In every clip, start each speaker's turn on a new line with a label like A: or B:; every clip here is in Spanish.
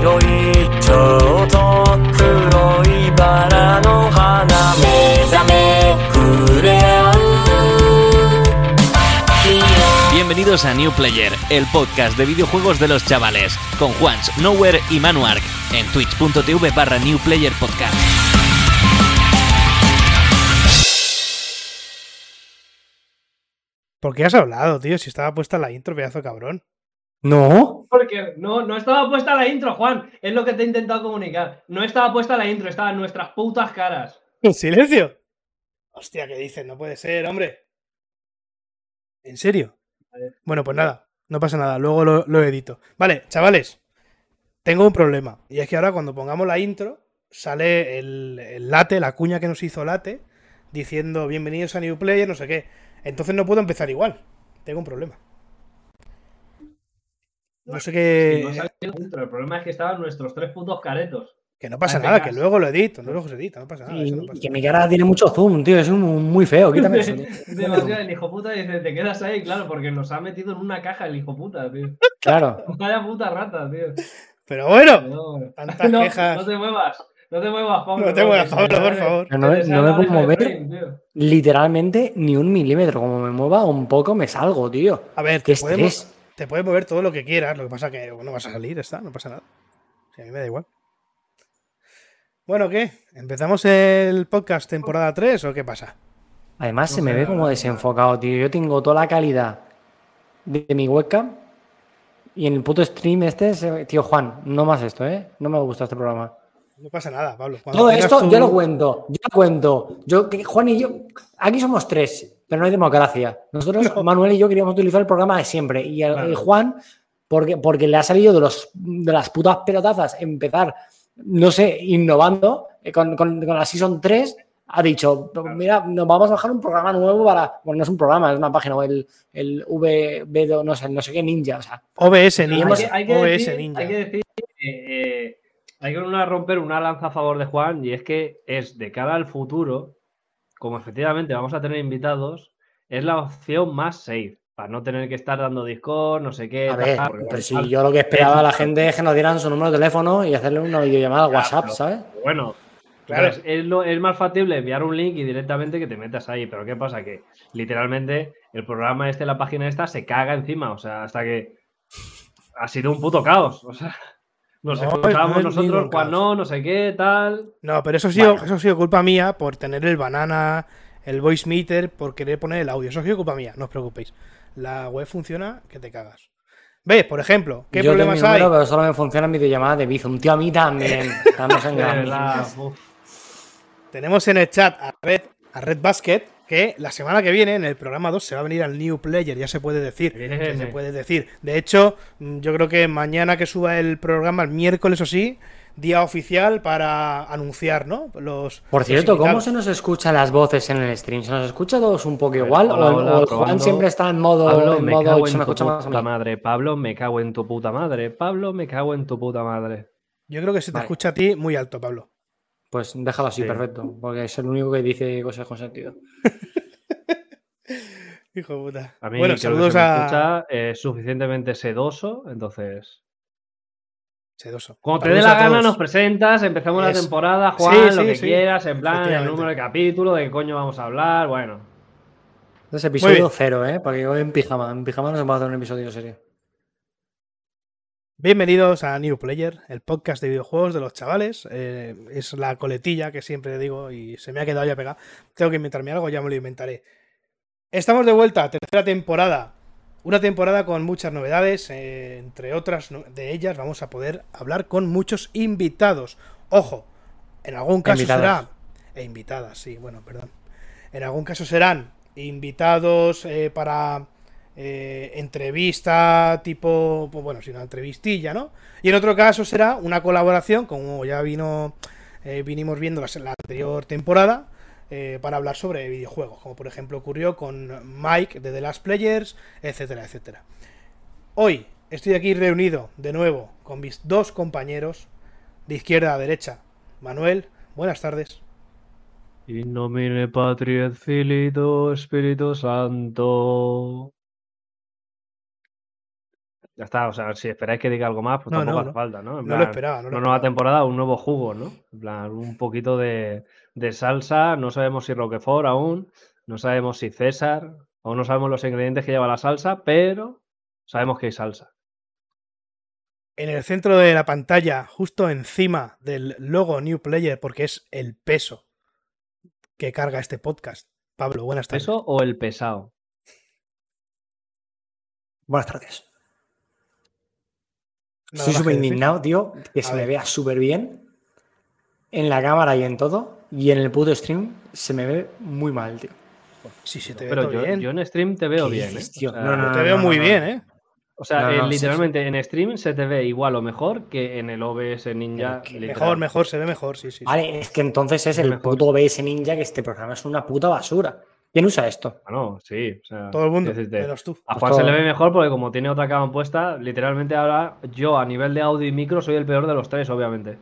A: 白いちょうど黒いバラの花目覚め触れ合う
B: Bienvenidos a New Player, el podcast de videojuegos de los chavales, con Juans, Nowhere y Manuark, en twitch.tv barra New Player Podcast.
C: ¿Por qué has hablado, tío? Si estaba puesta la intro, pedazo de cabrón.
D: No.
E: Porque no, no estaba puesta la intro, Juan. Es lo que te he intentado comunicar. No estaba puesta la intro, estaban nuestras putas caras.
C: ¿En silencio? Hostia, ¿qué dices? No puede ser, hombre. ¿En serio? Bueno, pues nada, no pasa nada, luego lo, lo edito. Vale, chavales, tengo un problema. Y es que ahora cuando pongamos la intro, sale el, el late, la cuña que nos hizo late, diciendo bienvenidos a New Player, no sé qué. Entonces no puedo empezar igual. Tengo un problema. No sé qué.
E: No El problema es que estaban nuestros tres putos caretos.
C: Que no pasa
E: Hazme
C: nada, que luego lo edito, no luego se edita, no pasa nada.
D: Y,
C: eso no
D: y
C: pasa
D: que
C: nada.
D: mi cara tiene mucho zoom, tío. Es un- muy feo. Quítame eso.
E: Demasiado, el hijo puta dice, te quedas ahí, claro, porque nos ha metido en una caja el hijo puta, tío.
D: Claro.
E: Vaya puta rata, tío.
C: Pero bueno,
E: No,
C: tantas
E: no,
C: quejas.
E: no te muevas, no te muevas, Pablo.
C: No te muevas, Pablo, por favor.
D: No, me puedo mover literalmente ni un milímetro. Como me mueva un poco, me salgo, tío.
C: a ver,
D: Qué
C: podemos,
D: estrés.
C: Te puedes mover todo lo que quieras, lo que pasa que no vas a salir, está, no pasa nada. Sí, a mí me da igual. Bueno, ¿qué? ¿Empezamos el podcast temporada 3 o qué pasa?
D: Además,
E: No
D: se me ve como desenfocado, tío. Yo tengo toda la calidad de, de mi webcam. Y en el puto stream este, se- tío Juan, no más esto, ¿eh? No me gusta este programa.
C: No pasa nada, Pablo. Cuando
D: Todo esto
C: tu-
D: yo lo cuento, yo lo cuento. Yo, que Juan y yo, aquí somos tres, pero no hay democracia. Nosotros, Manuel y yo, queríamos utilizar el programa de siempre. Y el,
C: Claro.
D: el Juan, porque, porque le ha salido de, los, de las putas pelotazas empezar, no sé, innovando eh, con, con, con la Season 3, ha dicho, mira, nos vamos a bajar un programa nuevo para, bueno, no es un programa, es una página, el, el VB, no sé, no sé qué ninja, o sea,
C: OBS
E: Hay
C: Ninja.
E: que, hay que
C: OBS
E: decir,
C: Ninja.
E: hay que decir que, eh, hay que una- romper una lanza a favor de Juan y es que es de cara al futuro, como efectivamente vamos a tener invitados, es la opción más safe, para no tener que estar dando Discord, no sé qué.
D: a ver,
E: tal,
D: pero si
E: tal.
D: yo lo que esperaba a la gente es que nos dieran su número de teléfono y hacerle una videollamada a WhatsApp,
E: pero-
D: ¿sabes?
E: Bueno,
C: Claro.
E: es, lo- es más factible enviar un link y directamente que te metas ahí. Pero ¿qué pasa? Que literalmente el programa este, la página esta, se caga encima. O sea, hasta que ha sido un puto caos. O sea, nos
C: No,
E: escuchábamos
C: no es
E: nosotros, Juan no, no sé qué, tal.
C: No, pero eso ha, sido,
E: Bueno.
C: eso ha sido culpa mía por tener el banana, el voice meter, por querer poner el audio. Eso ha sido culpa mía, no os preocupéis. La web funciona que te cagas. ¿Ves? Por ejemplo, ¿qué
D: Yo
C: problemas hay?
D: número, pero solo me funciona en videollamada de Bizum. Tío, a mí también. Estamos en.
C: Tenemos en el chat a Red, a Red Basket que la semana que viene, en el programa 2, se va a venir al New Player, ya se puede decir. Se puede decir. De hecho, mm, yo creo que mañana que suba el programa, el miércoles o sí, día oficial para anunciar, ¿no? Los.
D: Por
C: los
D: cierto, ¿cómo se nos escuchan las voces en el stream? ¿Se nos escucha todos un poco igual?
E: Hola,
D: ¿O,
E: hola,
D: o Juan
E: probando.
D: siempre está en modo,
E: Pablo,
D: en
E: me
D: modo
E: cago
D: se
E: en
D: me
E: tu
D: escucha más a
E: puta
D: mí?
E: madre. Pablo, me cago en tu puta madre. Pablo, me cago en tu puta madre.
C: Yo creo que se te
D: Vale.
C: escucha a ti muy alto, Pablo.
D: Pues déjalo así,
E: Sí.
D: perfecto. Porque es el único que dice cosas con sentido.
C: Hijo de puta.
E: A mí
C: bueno,
E: creo que
C: saludos
E: se me
C: a.
E: escucha eh, suficientemente sedoso, entonces...
C: Sedoso.
E: Cuando te dé la gana,
C: todos.
E: nos presentas, empezamos la temporada, Juan,
C: sí,
E: lo que
C: sí.
E: quieras, en plan, el número de capítulo, de qué coño vamos a hablar, bueno.
D: Es episodio
C: bien.
D: cero, ¿eh? Porque yo en pijama. En pijama no se puede hacer un episodio serio.
C: Bienvenidos a New Player, el podcast de videojuegos de los chavales. Eh, es la coletilla que siempre digo y se me ha quedado ya pegada. Tengo que inventarme algo, ya me lo inventaré. Estamos de vuelta, tercera temporada. Una temporada con muchas novedades, eh, entre otras de ellas vamos a poder hablar con muchos invitados. Ojo, en algún caso
D: Invitadas.
C: será... E invitadas, sí, bueno, perdón. En algún caso serán invitados para eh, entrevista tipo, pues bueno, si una entrevistilla, ¿no? Y en otro caso será una colaboración, como ya vino, eh, vinimos viendo la, la anterior temporada, eh, para hablar sobre videojuegos, como por ejemplo ocurrió con Mike de The Last Players, etcétera, etcétera. Hoy estoy aquí reunido de nuevo con mis dos compañeros de izquierda a derecha. Manuel, buenas tardes.
E: In nomine Santo. Ya está, o sea, si esperáis que diga algo más, pues
C: No,
E: tampoco
C: no,
E: hace
C: no.
E: falta, ¿no? En
C: No lo esperaba, no lo
E: una nueva
C: esperaba.
E: temporada, un nuevo jugo, ¿no? En plan, un poquito de, de salsa, no sabemos si Roquefort aún, no sabemos si César, aún no sabemos los ingredientes que lleva la salsa, pero sabemos que hay salsa.
C: En el centro de la pantalla, justo encima del logo New Player, porque es el peso que carga este podcast. Pablo, buenas tardes.
E: ¿Eso o el pesado?
D: Buenas tardes. Estoy súper indignado, tío, que
C: A
D: se me vea súper bien en la cámara y en todo. Y en el puto stream se me ve muy mal, tío.
C: Sí, sí, te veo
E: Pero
C: todo
E: yo,
C: bien.
E: yo en stream te veo
D: ¿Qué
E: bien, ¿eh?
D: dices, tío?
E: O sea,
D: No, no,
C: te veo muy
D: no.
C: bien, ¿eh?
E: O sea,
D: No,
E: eh,
D: sí,
E: literalmente en stream se te ve igual o mejor que en el OBS Ninja.
C: Mejor, mejor, se ve mejor, sí, sí. sí.
D: Vale, es que entonces es el
E: Mejor.
D: puto OBS Ninja que este programa es una puta basura. ¿Quién usa esto?
E: Bueno, sí. o sea,
C: Todo el mundo, menos tú.
E: A
D: Pues
E: Juan se le ve mejor porque como tiene otra cama puesta, literalmente ahora yo a nivel de audio y micro soy el peor de los tres, obviamente.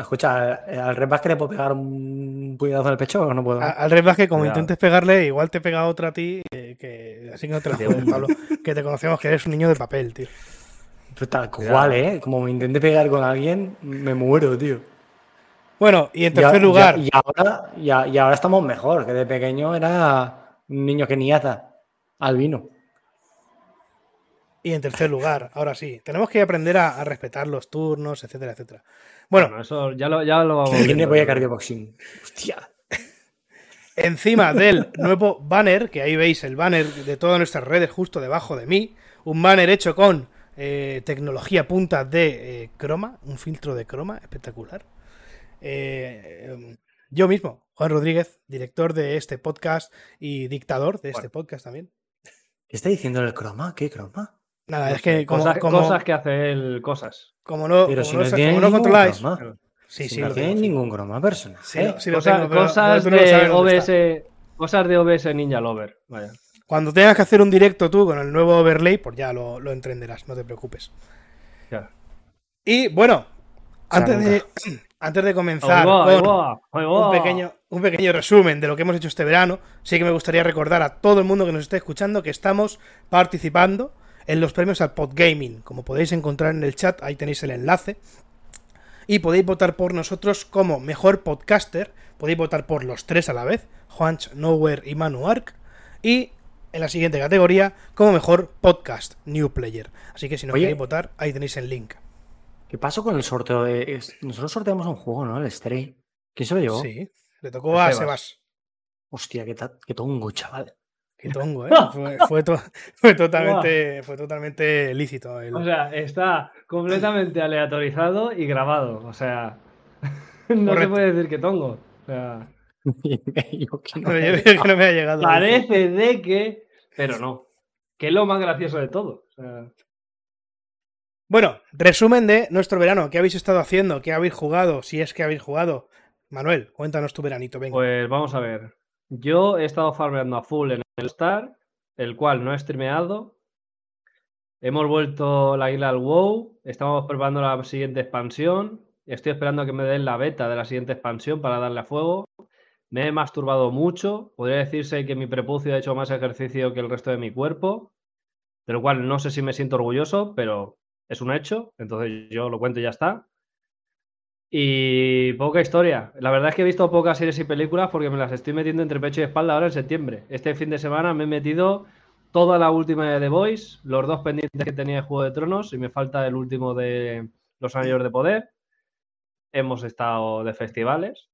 D: Escucha, eh, al Red que le puedo pegar un puñetazo en el pecho o no puedo.
C: A- Al Red que como
E: Cuidado.
C: intentes pegarle, igual te pega otra a ti, eh, que así que no te la
E: un-
C: Pablo. Que te conocemos que eres un niño de papel, tío.
D: Pues tal cual, ¿eh? Como me intente pegar con alguien, me muero, tío.
C: Bueno, y en tercer lugar,
D: Y, ahora, ya- y ahora estamos mejor, que de pequeño era un niño que niata al vino.
C: y en tercer lugar, ahora sí, tenemos que aprender a, a respetar los turnos, etcétera, etcétera. Bueno,
E: eso ya lo, ya lo vamos
D: ¿Quién le
E: viendo.
D: voy a cardioboxing? Hostia.
C: encima del nuevo banner, que ahí veis el banner de todas nuestras redes justo debajo de mí, un banner hecho con eh, tecnología punta de eh, croma, un filtro de croma espectacular. Eh, em, yo mismo, Juan Rodríguez, director de este podcast y dictador de este podcast también.
D: ¿Qué está diciendo el croma? ¿Qué croma?
C: Nada,
E: No
C: es que como,
E: cosas,
C: como-
E: cosas que hace él, cosas.
C: como no,
D: Pero
C: como
D: si
C: no
D: no tiene
C: como no controláis.
D: croma.
C: Sí,
D: Si
C: sí,
D: no
C: lo
D: tiene ningún croma personal.
C: Sí, lo- sí
E: Cosa-
C: tengo,
E: cosas, de. OBS, cosas de OBS Ninja Lover. Vaya.
C: Cuando tengas que hacer un directo tú con el nuevo overlay, pues ya lo, lo entenderás, no te preocupes.
E: Ya.
C: Y bueno, antes de, antes de comenzar
E: va,
C: con
E: va,
C: un pequeño, un pequeño resumen de lo que hemos hecho este verano, sí que me gustaría recordar a todo el mundo que nos esté escuchando que estamos participando en los premios al Podgaming. Como podéis encontrar en el chat, ahí tenéis el enlace. Y podéis votar por nosotros como mejor podcaster. Podéis votar por los tres a la vez, Juanch, Nowhere y Manu Ark. Y en la siguiente categoría, como mejor podcast, New Player. Así que si no
D: Oye.
C: queréis votar, ahí tenéis el link.
D: ¿Qué pasó con el sorteo de.? Nosotros sorteamos un juego, ¿no? El Stray. ¿Quién se lo llevó?
C: Sí, le tocó a
E: Sebas.
C: Sebas.
D: Hostia, qué, qué tongo, chaval.
C: Qué tongo, ¿eh? Fue, fue to- fue totalmente, fue totalmente lícito. el-
E: O sea, está completamente aleatorizado y grabado. O sea, no se puede decir que tongo. O sea,
D: Yo que no.
C: No, yo creo que no me ha llegado.
E: parece de que, pero no. Que es lo más gracioso de todo. O sea,
C: Bueno, resumen de nuestro verano. ¿Qué habéis estado haciendo? ¿Qué habéis jugado? Si es que habéis jugado. Manuel, cuéntanos tu veranito, venga.
E: pues vamos a ver. Yo he estado farmeando a full en el Star, el cual no he streameado. Hemos vuelto la isla al WoW. Estamos preparando la siguiente expansión. Estoy esperando a que me den la beta de la siguiente expansión para darle a fuego. Me he masturbado mucho. Podría decirse que mi prepucio ha hecho más ejercicio que el resto de mi cuerpo. De lo cual no sé si me siento orgulloso, pero es un hecho. Entonces yo lo cuento y ya está. Y poca historia. La verdad es que he visto pocas series y películas porque me las estoy metiendo entre pecho y espalda ahora en septiembre. Este fin de semana me he metido toda la última de The Voice, los dos pendientes que tenía de Juego de Tronos y me falta el último de Los Anillos de Poder. Hemos estado de festivales.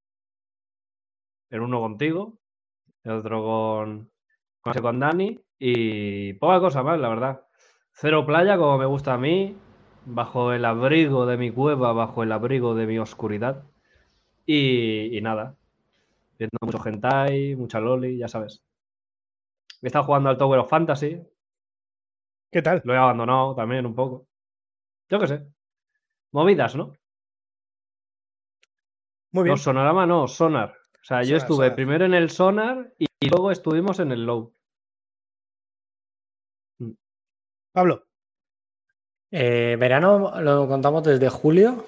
E: El uno contigo, el otro con, con Dani y poca cosa más, la verdad. Cero playa como me gusta a mí, bajo el abrigo de mi cueva, bajo el abrigo de mi oscuridad. Y, y nada, viendo mucho hentai, mucha loli, ya sabes. He estado jugando al Tower of Fantasy,
C: ¿Qué tal?
E: lo he abandonado también un poco. Yo qué sé. Movidas, ¿no?
C: Muy bien.
E: No, Sonarama no, Sonar. O sea, yo
C: Sonar,
E: estuve
C: Sonar.
E: primero en el Sonar y, y luego estuvimos en el Low.
C: Pablo,
D: Eh, verano lo contamos desde julio.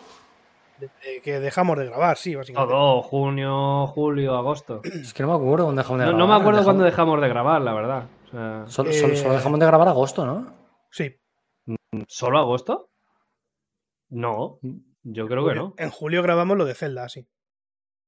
C: eh, que dejamos de grabar, sí, básicamente.
E: Todo, junio, julio, agosto.
D: Es que no me acuerdo cuándo dejamos de grabar.
E: no me acuerdo cuándo dejamos de grabar, la verdad. O sea,
D: Solo, solo- solo
C: Eh,
D: dejamos de grabar agosto, ¿no?
C: Sí.
E: ¿Solo agosto? No, yo creo que no.
C: En julio grabamos lo de Zelda, sí.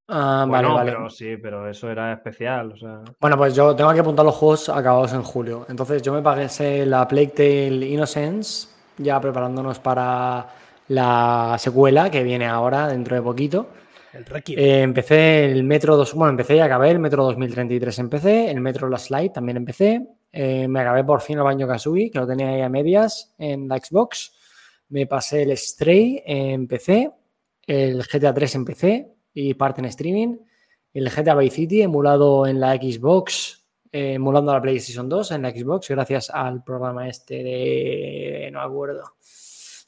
D: Ah,
E: Bueno,
D: vale, vale.
E: pero sí, pero eso era especial. O sea,
D: Bueno, pues yo tengo que apuntar los juegos acabados en julio. Entonces yo me pagué la Plague Tale Innocence, ya preparándonos para la secuela que viene ahora, dentro de poquito.
C: El.
D: Eh, empecé el Metro 2, bueno, empecé y acabé el Metro 2033 empecé, el Metro Last Light también empecé. Eh, me acabé por fin el Baño Kazooie, que lo tenía ahí a medias en la Xbox. Me pasé el Stray en PC, el GTA 3 en PC y parte en streaming. El GTA Vice City emulado en la Xbox, eh, emulando la PlayStation 2 en la Xbox, gracias al programa este de. no me acuerdo.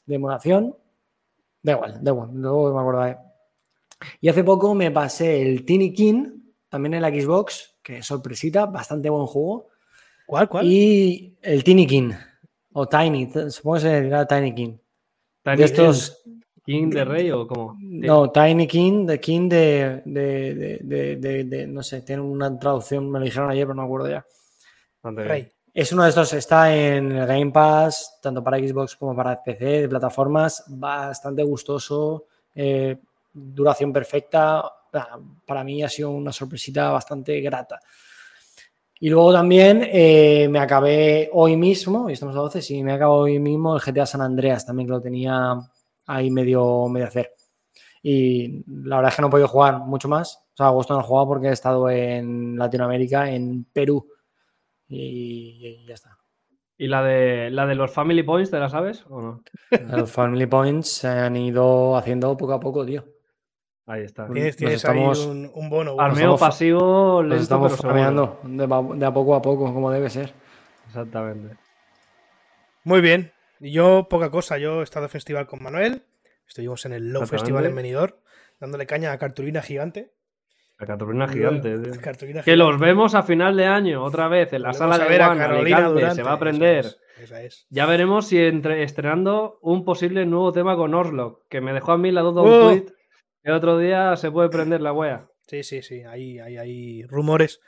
D: de emulación. Da igual, da igual, luego me acordaré. Y hace poco me pasé el Tiny King, también en la Xbox, que sorpresita, bastante buen juego.
C: ¿Cuál, cuál?
D: Y el Tiny King, o Tiny, supongo que se dirá Tiny King.
E: ¿Tiny
D: De estos,
E: King de Rey o cómo?
D: no, Tiny King, de King de, de, de, no sé, tiene una traducción, me lo dijeron ayer, pero no me acuerdo ya.
C: Rey.
D: Es uno de estos, está en el Game Pass, tanto para Xbox como para PC, de plataformas, bastante gustoso, eh, duración perfecta. Para mí ha sido una sorpresita bastante grata. Y luego también eh, me acabé hoy mismo, y estamos a 12, sí, me acabo hoy mismo el GTA San Andreas, también que lo tenía ahí medio, medio hacer. Y la verdad es que no he podido jugar mucho más. O sea, agosto no he jugado porque he estado en Latinoamérica, en Perú. Y, y ya está.
E: ¿Y la de la de los Family Points, te la sabes o no?
D: Los Family Points se han ido haciendo poco a poco, tío.
E: Ahí está.
C: Tienes,
D: estamos-
C: ahí un, un bono. bueno.
E: Armeo pasivo,
D: Nos
E: lento,
D: estamos
E: pero
D: farmeando de, de a poco a poco, como debe ser.
E: Exactamente.
C: Muy bien. Yo, poca cosa. Yo he estado en festival con Manuel. Estuvimos en el Low. Festival en Benidorm, dándole caña a cartulina gigante.
E: La cartulina gigante.
C: Cartulina
E: Que
C: gigante.
E: los vemos a final de año, otra vez, en la
C: Volvemos
E: sala
C: a
E: de
C: ver a
E: Juan,
C: Carolina
E: Alicante,
C: Durante,
E: se va a
C: esa
E: aprender.
C: es, esa es.
E: Ya veremos si entre, estrenando un posible nuevo tema con Orlok, que me dejó a mí la duda
C: ¡Oh!
E: un tweet. El otro día se puede prender la wea.
C: Sí, sí, sí. Hay, hay, hay rumores.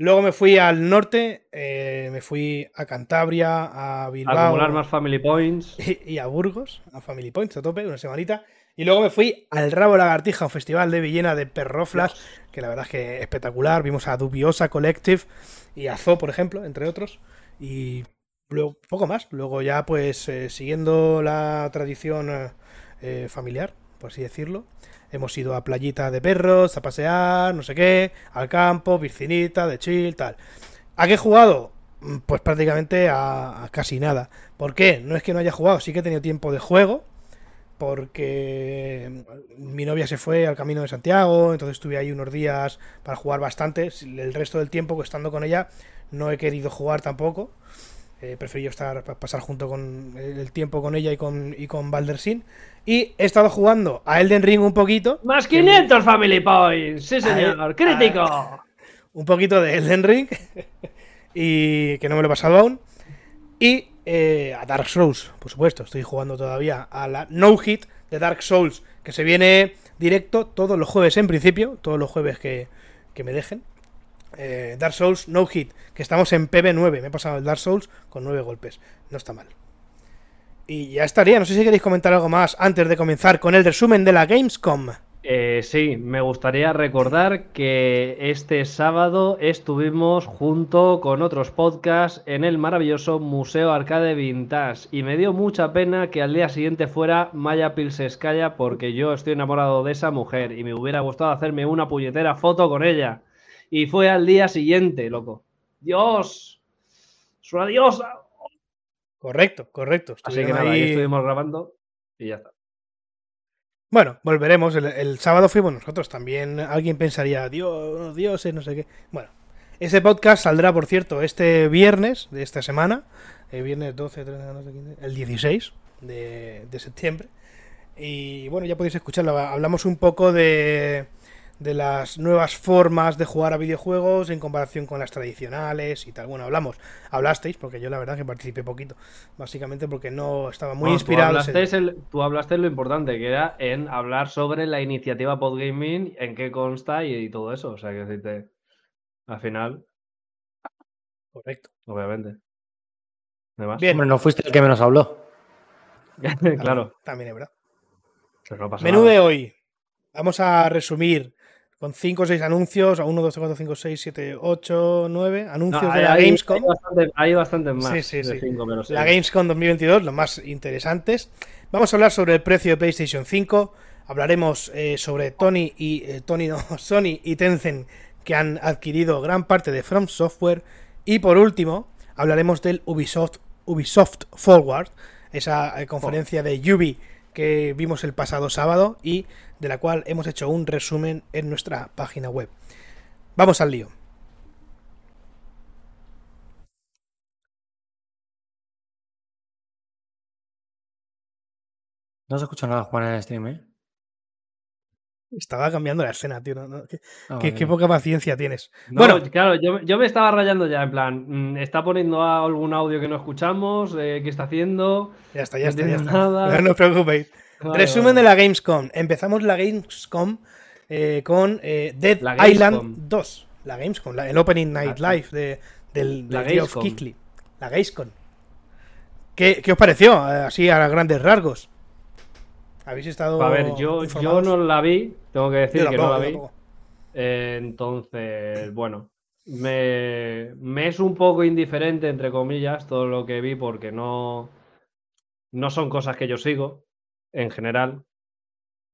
C: Luego me fui al norte, eh, me fui a Cantabria, a
E: A
C: Bilbao
E: acumular más Family Points.
C: y, y a Burgos, a Family Points a tope, una semanita. Y luego me fui al Rabo Lagartija, un festival de Villena de Perroflas, que la verdad es que espectacular. Vimos a Dubiosa Collective y a Zo, por ejemplo, entre otros. Y luego poco más. Luego ya, pues, eh, siguiendo la tradición eh, familiar, por así decirlo. Hemos ido a playita de perros, a pasear, no sé qué, al campo, piscinita, de chill, tal. ¿A qué he jugado? Mm, Pues prácticamente a, a casi nada. ¿Por qué? No es que no haya jugado, sí que he tenido tiempo de juego, porque mi novia se fue al Camino de Santiago, entonces estuve ahí unos días para jugar bastante. El resto del tiempo, estando con ella, no he querido jugar tampoco. He preferido estar, pa- pasar junto con el tiempo con ella y con, y con Baldersin. Y he estado jugando a Elden Ring un poquito.
E: ¡Más
C: que-
E: 500 Family Points! ¡Sí, señor!
C: Ahí-
E: ¡Crítico!
C: un poquito de Elden Ring y que no me lo he pasado aún y eh, a Dark Souls por supuesto estoy jugando todavía a la No Hit de Dark Souls que se viene directo todos los jueves en principio todos los jueves que, que me dejen Eh, Dark Souls No Hit que estamos en PB9 me he pasado el Dark Souls con 9 golpes. No está mal. Y ya estaría. No sé si queréis comentar algo más antes de comenzar con el resumen de la Gamescom.
E: Eh, sí, me gustaría recordar que este sábado estuvimos junto con otros podcasts en el maravilloso Museo Arcade Vintage. Y me dio mucha pena que al día siguiente fuera Maya Pilseskaya porque yo estoy enamorado de esa mujer y me hubiera gustado hacerme una puñetera foto con ella. Y fue al día siguiente, loco. Dios, es una diosa.
C: correcto correcto
E: Así que nada, ahí
C: ahí-
E: estuvimos grabando y ya está.
C: Bueno, volveremos. El, el sábado fuimos nosotros. También alguien pensaría, Dios, dioses, no sé qué. Bueno, ese podcast saldrá, por cierto, este viernes de esta semana. El viernes 12, 13, 14, 15, el 16 de, de septiembre. Y bueno, ya podéis escucharlo. Hablamos un poco de, de las nuevas formas de jugar a videojuegos en comparación con las tradicionales y tal. Bueno, hablamos, hablasteis, porque yo la verdad que participé poquito. Básicamente porque no estaba muy
E: Bueno,
C: inspirado.
E: Tú hablaste, el- tú hablaste lo importante, que era en hablar sobre la iniciativa Podgaming, en qué consta y, y todo eso. O sea, que decirte, al final,
C: Correcto.
E: obviamente. ¿No hay más?
C: Bien.
D: Hombre, no fuiste el que menos habló.
E: claro,
C: También es verdad.
E: pero no pasa
C: Menú
E: nada.
C: de hoy. Vamos a resumir con 5 o 6 anuncios. A 1, 2, 3, 4, 5, 6, 7, 8, 9 anuncios
E: No,
C: de la
E: hay,
C: Gamescom.
E: Hay, bastante- hay bastantes más.
C: Sí, sí,
E: de
C: sí.
E: cinco, pero.
C: La Gamescom 2022, los más interesantes. Vamos a hablar sobre el precio de PlayStation 5. Hablaremos eh, sobre Tony y eh, Tony no, Sony y Tencent que han adquirido gran parte de From Software. Y por último, hablaremos del Ubisoft, Ubisoft Forward, esa eh, conferencia de Ubi que vimos el pasado sábado y de la cual hemos hecho un resumen en nuestra página web. Vamos al lío.
D: No se escucha nada, Juan, en el stream, ¿eh?
C: Estaba cambiando la escena, tío. no- qué-
D: Ah,
C: qué,
D: vale.
C: qué poca paciencia tienes.
E: No,
C: bueno,
E: claro, yo, yo me estaba rayando ya, en plan, mm, está poniendo algún audio que no escuchamos, eh, ¿qué está haciendo?
C: Ya está, ya está, ya está.
E: nada.
C: No os preocupéis.
E: Vale,
C: Resumen
E: vale.
C: de la Gamescom. Empezamos la Gamescom eh, con eh, Dead. Island 2. La Gamescom, la- el Opening Night
E: Ah,
C: Live de, del,
E: La
C: del
E: Gamescom.
C: Keighley. La Gamescom. ¿Qué, qué os pareció? Eh, Así a grandes rasgos. ¿Habéis estado
E: A ver, yo, yo no la vi, tengo que decir que no la vi. Eh, entonces, bueno, me, me es un poco indiferente, entre comillas, todo lo que vi porque no, no son cosas que yo sigo en general.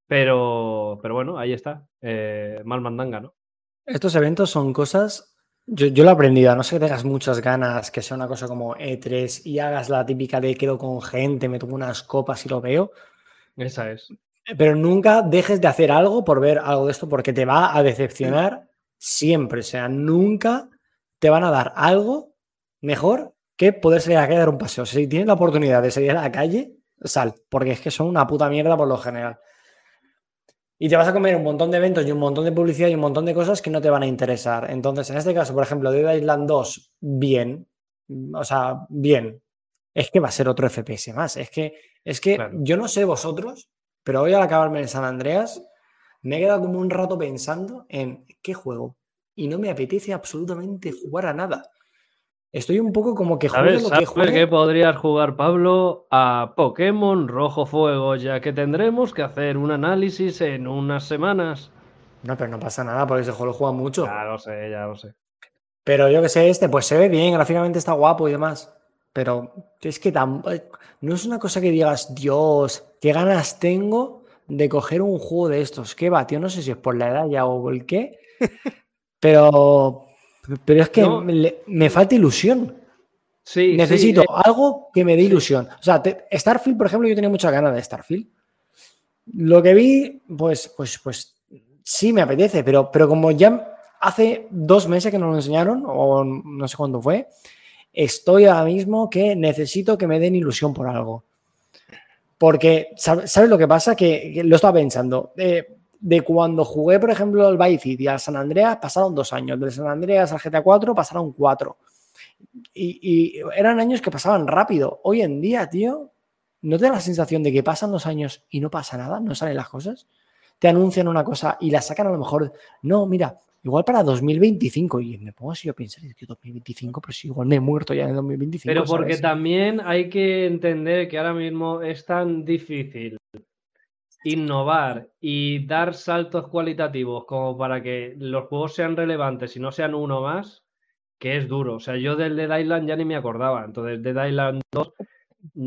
E: Pero, pero bueno, ahí está. Eh, mal mandanga, ¿no?
D: Estos eventos son cosas. Yo, yo lo he aprendido, a no ser que tengas muchas ganas, que sea una cosa como E3 y hagas la típica de quedo con gente, me tomo unas copas y lo veo.
E: Esa es.
D: Pero nunca dejes de hacer algo por ver algo de esto porque te va a decepcionar siempre. O sea, nunca te van a dar algo mejor que poder salir a la calle a dar un paseo. Si tienes la oportunidad de salir a la calle, sal, porque es que son una puta mierda por lo general. Y te vas a comer un montón de eventos y un montón de publicidad y un montón de cosas que no te van a interesar. Entonces, en este caso, por ejemplo, Dead Island 2, bien. O sea, bien. Es que va a ser otro FPS más. Es que, es que
E: Claro.
D: yo no sé vosotros, pero hoy al acabarme en San Andreas, me he quedado como un rato pensando en qué juego. Y no me apetece absolutamente jugar a nada. Estoy un poco como que
E: ¿Sabes,
D: lo que juegue.
E: que podrías jugar, Pablo, a Pokémon Rojo Fuego, ya que tendremos que hacer un análisis en unas semanas?
D: No, pero no pasa nada porque ese juego lo juega mucho.
E: Ya lo sé, ya lo sé.
D: Pero yo que sé, este, pues se ve bien, gráficamente está guapo y demás. Pero es que eh, no es una cosa que digas, Dios, qué ganas tengo de coger un juego de estos. ¿Qué va, tío? No sé si es por la edad ya o el qué. Pero, pero es que
E: No.
D: me, falta ilusión.
E: Sí,
D: Necesito
E: eh,
D: algo que me dé ilusión. O sea, te- Starfield, por ejemplo, yo tenía muchas ganas de Starfield. Lo que vi, pues, pues, pues sí me apetece, pero, pero como ya hace dos meses que nos lo enseñaron, o no sé cuándo fue, estoy ahora mismo que necesito que me den ilusión por algo. Porque, ¿sab- ¿sabes lo que pasa? Que, que lo estaba pensando. eh, de cuando jugué, por ejemplo, al Vice City y al San Andreas, pasaron dos años. Del San Andreas al GTA 4 pasaron cuatro. Y, y eran años que pasaban rápido. Hoy en día, tío, ¿no te da la sensación de que pasan los años y no pasa nada? ¿No salen las cosas? Te anuncian una cosa y la sacan a lo mejor. No, mira, igual para 2025. Y me pongo así a pensar, que 2025, pero si igual me he muerto ya en 2025.
E: Pero porque
D: ¿sabes?
E: también hay que entender que ahora mismo es tan difícil innovar y dar saltos cualitativos como para que los juegos sean relevantes y no sean uno más, que es duro. O sea, yo del Dead Island ya ni me acordaba. Entonces, Dead Island 2,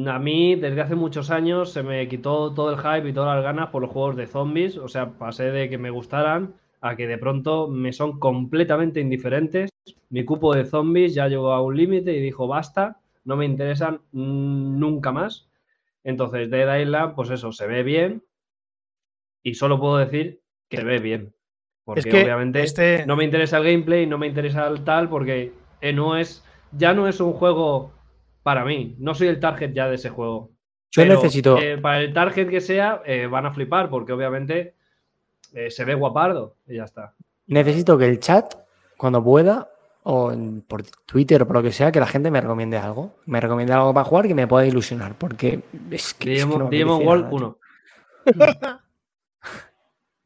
E: a mí desde hace muchos años se me quitó todo el hype y todas las ganas por los juegos de zombies. O sea, pasé de que me gustaran a que de pronto me son completamente indiferentes. Mi cupo de zombies ya llegó a un límite y dijo basta, no me interesan mm, nunca más. Entonces, Dead Island, pues eso, se ve bien y solo puedo decir que se ve bien. Porque
C: Es que
E: obviamente
C: este-
E: no me interesa el gameplay, no me interesa el tal, porque eh, no es, ya no es un juego para mí. No soy el target ya de ese juego.
D: Yo
E: Pero,
D: necesito.
E: eh, para el target que sea, eh, van a flipar, porque obviamente eh, se ve guapardo y ya está.
D: Necesito que el chat, cuando pueda, o en- por Twitter o por lo que sea, que la gente me recomiende algo. Me recomiende algo para jugar que me pueda ilusionar. Porque es que. es que no
E: Digimon, Digimon World
D: nada, tío,
E: 1.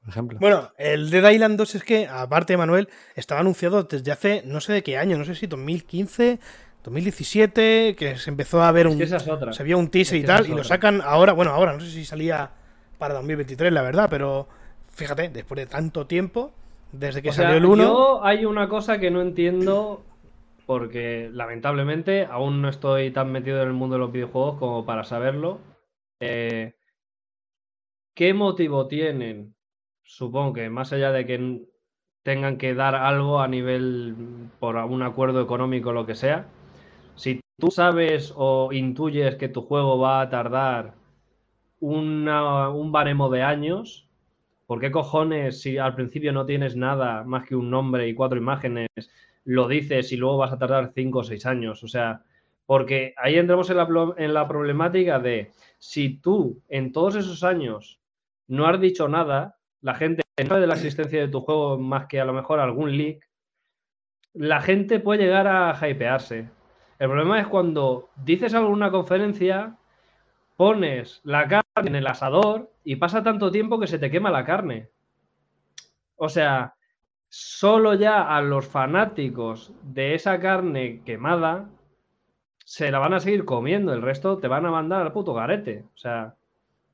D: Por ejemplo.
C: Bueno, el Dead Island 2 es que, aparte, Manuel, estaba anunciado desde hace no sé de qué año, no sé si 2015, 2017, que se empezó a ver
E: Es
C: un.
E: que esa es otra.
C: Se vio un teaser
E: Es
C: y tal, y lo sacan ahora. Bueno, ahora, no sé si salía para 2023, la verdad, pero fíjate, después de tanto tiempo, desde que
E: O sea,
C: salió el 1.
E: Yo hay una cosa que no entiendo porque lamentablemente aún no estoy tan metido en el mundo de los videojuegos como para saberlo. Eh, ¿Qué motivo tienen? Supongo que más allá de que tengan que dar algo a nivel por un acuerdo económico lo que sea, si tú sabes o intuyes que tu juego va a tardar una- un baremo de años, ¿por qué cojones si al principio no tienes nada más que un nombre y cuatro imágenes, lo dices y luego vas a tardar cinco o seis años? O sea, porque ahí entramos en la, en la problemática de si tú en todos esos años no has dicho nada, la gente sabe de la existencia de tu juego más que a lo mejor algún leak, la gente puede llegar a hypearse. El problema es cuando dices algo en una conferencia, pones la carne en el asador y pasa tanto tiempo que se te quema la carne. O sea, solo ya a los fanáticos de esa carne quemada se la van a seguir comiendo, el resto te van a mandar al puto garete. O sea,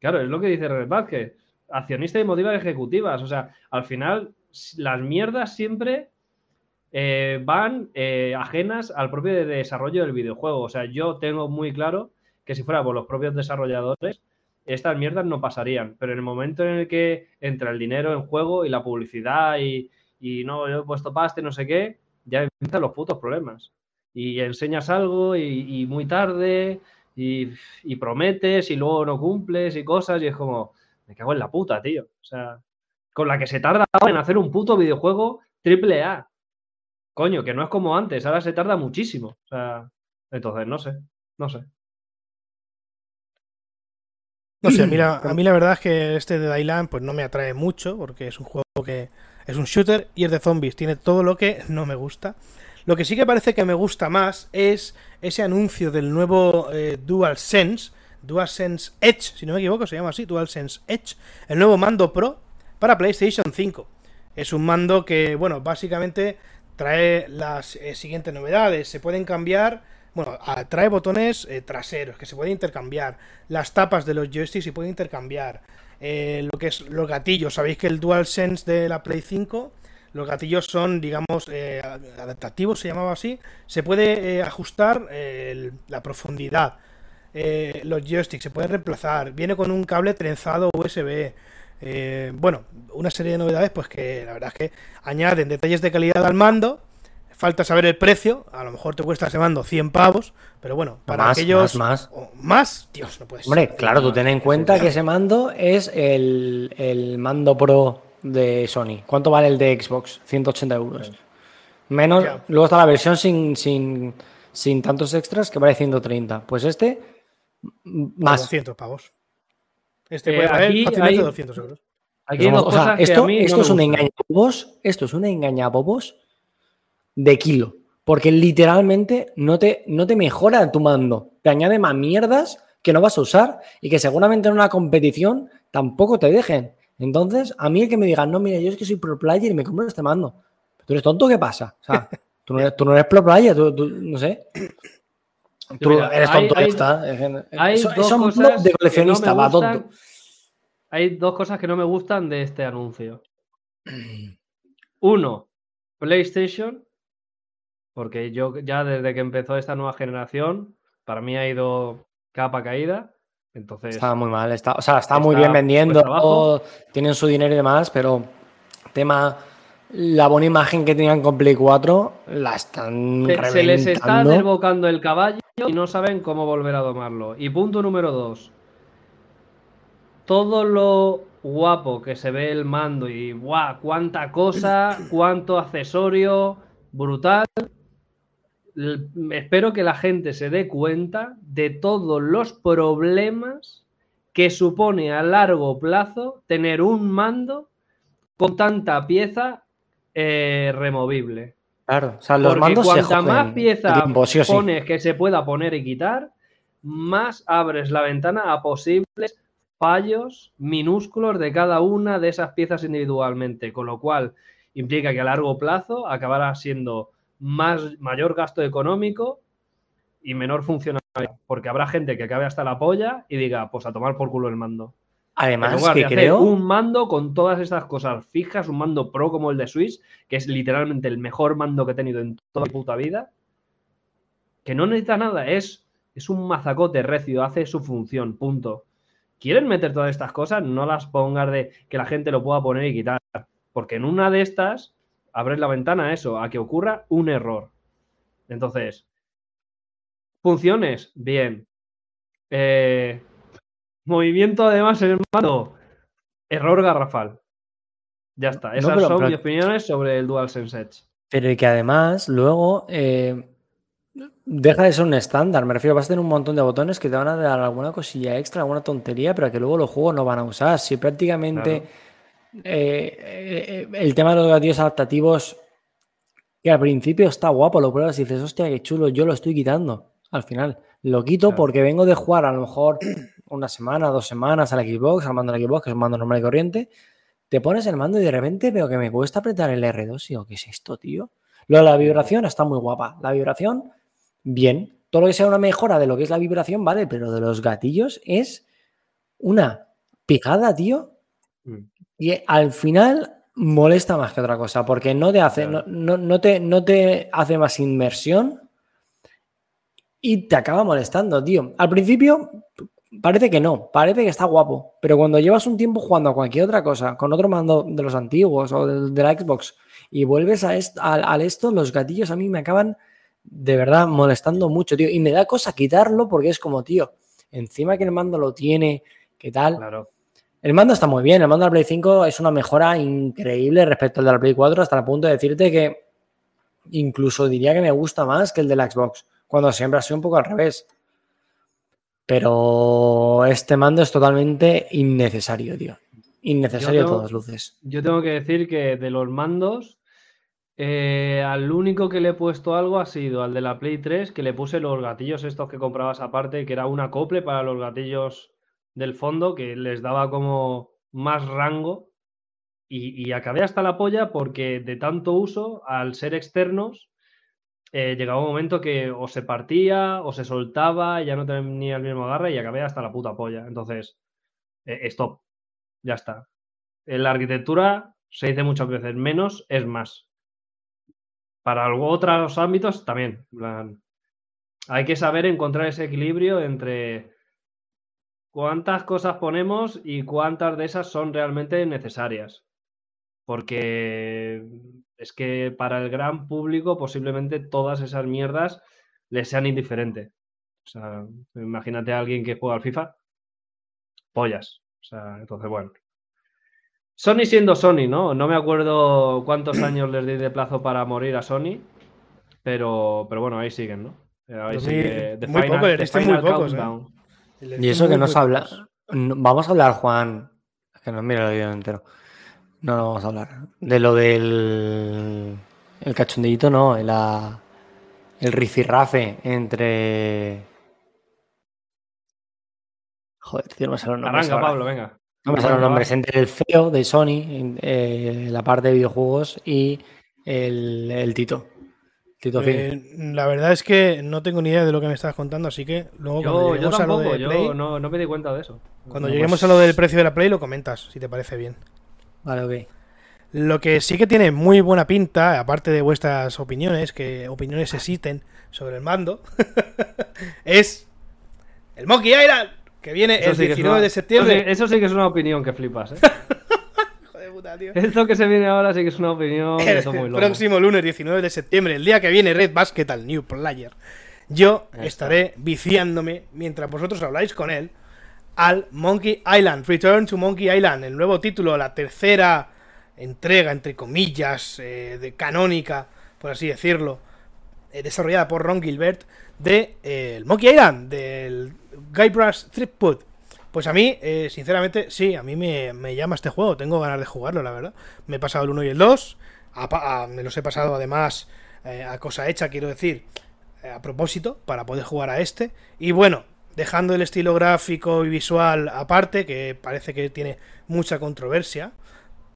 E: claro, es lo que dice Red Vázquez, accionista y motivas ejecutivas. O sea, al final las mierdas siempre eh, van eh, ajenas al propio de- desarrollo del videojuego. O sea, yo tengo muy claro que si fuera por los propios desarrolladores, estas mierdas no pasarían. Pero en el momento en el que entra el dinero en juego y la publicidad y, y no, yo he puesto pasta y no sé qué, ya empiezan los putos problemas. Y enseñas algo y, y muy tarde y, y prometes y luego no cumples y cosas y es como, me cago en la puta, tío. O sea, con la que se tarda ahora en hacer un puto videojuego triple A. Coño, que no es como antes, ahora se tarda muchísimo. O sea, entonces, no sé, no sé.
C: No sé, a mí, la, a mí la verdad es que este de Dayland pues no me atrae mucho porque es un juego que es un shooter y es de zombies, tiene todo lo que no me gusta. Lo que sí que parece que me gusta más es ese anuncio del nuevo eh, DualSense, DualSense Edge, si no me equivoco, se llama así, DualSense Edge, el nuevo mando Pro para PlayStation 5. Es un mando que, bueno, básicamente trae las eh, siguientes novedades. Se pueden cambiar, bueno, trae botones eh, traseros que se pueden intercambiar. Las tapas de los joysticks se pueden intercambiar. Eh, lo que es los gatillos, sabéis que el DualSense de la Play 5, los gatillos son, digamos, adaptativos, se llamaba así. Se puede ajustar la profundidad. Eh, los joysticks se pueden reemplazar. Viene con un cable trenzado USB. Eh, bueno, una serie de novedades, pues que la verdad es que añaden detalles de calidad al mando. Falta saber el precio. A lo mejor te cuesta ese mando 100 pavos. Pero bueno, para
D: Más,
C: aquellos.
D: más, más.
C: más, Dios, no puedes.
D: Hombre, claro, tú ten en cuenta que ese mando es el, el mando Pro de Sony. ¿Cuánto vale el de Xbox? 180 euros. Menos, luego está la versión sin, sin, sin tantos extras que vale 130. Pues este, más.
C: 200 pavos. Este
E: Eh, aquí
C: fácilmente
E: hay-
C: 200 euros.
E: Aquí hay
D: Somos-
E: dos
D: o sea,
E: cosas que
D: esto,
E: a mí no
D: esto es un engañabobos. Esto es un engañabobos de kilo. Porque literalmente no te, no te mejora tu mando. Te añade más mierdas que no vas a usar y que seguramente en una competición tampoco te dejen. Entonces, a mí el que me digan, no, mira, yo es que soy pro player y me compro este mando. ¿Tú eres tonto? ¿Qué pasa? O sea, tú no eres, tú no eres pro player, tú, tú- no sé. Tú
E: Mira,
D: eres
E: hay-
D: tonto,
E: hay-
D: está.
E: Hay
D: Eso,
E: dos
D: eso
E: cosas
D: de
E: no
D: coleccionista,
E: me
D: va tonto.
E: Hay dos cosas que no me gustan de este anuncio. Uno, PlayStation, porque yo ya desde que empezó esta nueva generación, para mí ha ido capa caída. Entonces,
D: Está muy mal, está, o sea, está, muy bien vendiendo, tienen su dinero y demás, pero tema, la buena imagen que tenían con Play 4 la están
E: se, se les está desbocando el caballo y no saben cómo volver a domarlo. Y punto número dos. Todo lo guapo que se ve el mando y ¡guau! cuánta cosa, cuánto accesorio, brutal. Espero que la gente se dé cuenta de todos los problemas que supone a largo plazo tener un mando con tanta pieza eh, removible.
D: Claro, o sea, los
E: Porque
D: mandos se
E: cuanta
D: joden
E: más
D: de
E: pieza
D: tiempo, sí o sí.
E: pones que se pueda poner y quitar, más abres la ventana a posibles fallos minúsculos de cada una de esas piezas individualmente, con lo cual implica que a largo plazo acabará siendo más, mayor gasto económico y menor funcionalidad. Porque habrá gente que acabe hasta la polla y diga, pues a tomar por culo el mando. En
D: Además,
E: lugar
D: que
E: de hacer
D: creo.
E: un mando con todas estas cosas fijas, un mando pro como el de Switch, que es literalmente el mejor mando que he tenido en toda mi puta vida, que no necesita nada, es, es un mazacote recio, hace su función, punto. ¿Quieren meter todas estas cosas? No las pongas de que la gente lo pueda poner y quitar, porque en una de estas abres la ventana a eso, a que ocurra un error. Entonces, funciones, bien. Eh, movimiento además en el mando, error garrafal. Ya está.
D: No,
E: Esas
D: pero-
E: son
D: pero-
E: mis opiniones sobre el DualSense Edge.
D: Pero que además luego eh, deja de ser un estándar. Me refiero, vas a tener un montón de botones que te van a dar alguna cosilla extra, alguna tontería, pero que luego los juegos no van a usar. Si prácticamente
E: Claro.
D: eh, eh, el tema de los gatillos adaptativos, que al principio está guapo, lo pruebas y dices, hostia, qué chulo, yo lo estoy quitando. Al final, lo quito
E: Claro.
D: porque vengo de jugar a lo mejor una semana, dos semanas al Xbox, al mando del Xbox, que es un mando normal y corriente. Te pones el mando y de repente veo que me cuesta apretar el R2 y digo, ¿qué es esto, tío? Lo de la vibración está muy guapa. La vibración, bien. Todo lo que sea una mejora de lo que es la vibración, vale, pero de los gatillos es una picada, tío.
E: Mm.
D: Y al final molesta más que otra cosa, porque no te hace,
E: Claro.
D: no, no- no te, no te hace más inmersión y te acaba molestando, tío. Al principio parece que no, parece que está guapo, pero cuando llevas un tiempo jugando a cualquier otra cosa, con otro mando de los antiguos o de, de la Xbox, y vuelves a est- al, al esto, los gatillos a mí me acaban de verdad molestando mucho, tío. Y me da cosa quitarlo porque es como, tío, encima que el mando lo tiene, ¿qué tal?
E: Claro.
D: El mando está muy bien, el mando de la Play 5 es una mejora increíble respecto al de la Play 4, hasta el punto de decirte que incluso diría que me gusta más que el de la Xbox, cuando siempre ha sido un poco al revés. Pero este mando es totalmente innecesario, tío. Innecesario a todas luces.
E: Yo tengo que decir que de los mandos, eh, al único que le he puesto algo ha sido al de la Play 3, que le puse los gatillos estos que comprabas aparte, que era un acople para los gatillos del fondo, que les daba como más rango. Y, y acabé hasta la polla porque de tanto uso, al ser externos, eh, llegaba un momento que o se partía o se soltaba, ya no tenía el mismo agarre y acabé hasta la puta polla. Entonces, eh, stop. Ya está. En la arquitectura se dice muchas veces, menos es más. Para algo- otros ámbitos también. plan, hay que saber encontrar ese equilibrio entre cuántas cosas ponemos y cuántas de esas son realmente necesarias. Porque es que para el gran público posiblemente todas esas mierdas les sean indiferentes. O sea, imagínate a alguien que juega al FIFA, pollas. O sea, entonces, bueno. Sony siendo Sony, ¿no? No me acuerdo cuántos años les di de plazo para morir a Sony, pero, pero bueno, ahí siguen, ¿no? Ahí
C: Pues
E: sigue
C: muy-
E: The
C: muy
E: Final-
C: poco, muy pocos, ¿eh?
D: Y eso que no se habla.
C: pocos.
D: no- vamos a hablar, Juan. Que no mira el vídeo entero. No, no vamos a hablar. De lo del. El cachondeíto, no. El, la- el rifirrafe entre. Joder, tío, no me nombres.
E: Arranca,
D: ahora.
E: Pablo, venga.
D: No me salen los nombres. Entre el CEO de Sony, en- eh, la parte de videojuegos, y el, el Tito. Tito.
C: Eh, la verdad es que no tengo ni idea de lo que me estás contando, así que luego cuando
E: Yo, yo
C: lleguemos a lo
E: tampoco,
C: de
E: yo
C: Play,
E: no, no me di cuenta de eso.
C: cuando
D: No,
C: lleguemos
D: pues-
C: a lo del precio de la Play lo comentas, si te parece bien.
D: Vale, ok.
C: Lo que sí que tiene muy buena pinta, aparte de vuestras opiniones, que opiniones existen sobre el mando, es el Monkey Island, que viene
E: Eso
C: el
E: sí que es
C: 19
E: una-
C: de septiembre.
E: Eso sí, eso sí que es una opinión que flipas, ¿eh?
C: Hijo de puta, tío.
E: Esto que se viene ahora sí que es una opinión
C: El
E: muy loco.
C: próximo lunes 19 de septiembre, el día que viene Red Basket al New Player, yo
E: Ahí está.
C: estaré viciándome mientras vosotros habláis con él al Monkey Island, Return to Monkey Island, el nuevo título, la tercera entrega, entre comillas, eh, de canónica, por así decirlo, eh, desarrollada por Ron Gilbert, de eh, el Monkey Island, del Guybrush Threepwood. Pues a mí, sinceramente, sí, a mí me, me llama este juego, tengo ganas de jugarlo, la verdad. Me he pasado el 1 y el 2, a pa- a- me los he pasado además a cosa hecha, quiero decir, a propósito, para poder jugar a este. Y bueno, dejando el estilo gráfico y visual aparte, que parece que tiene mucha controversia.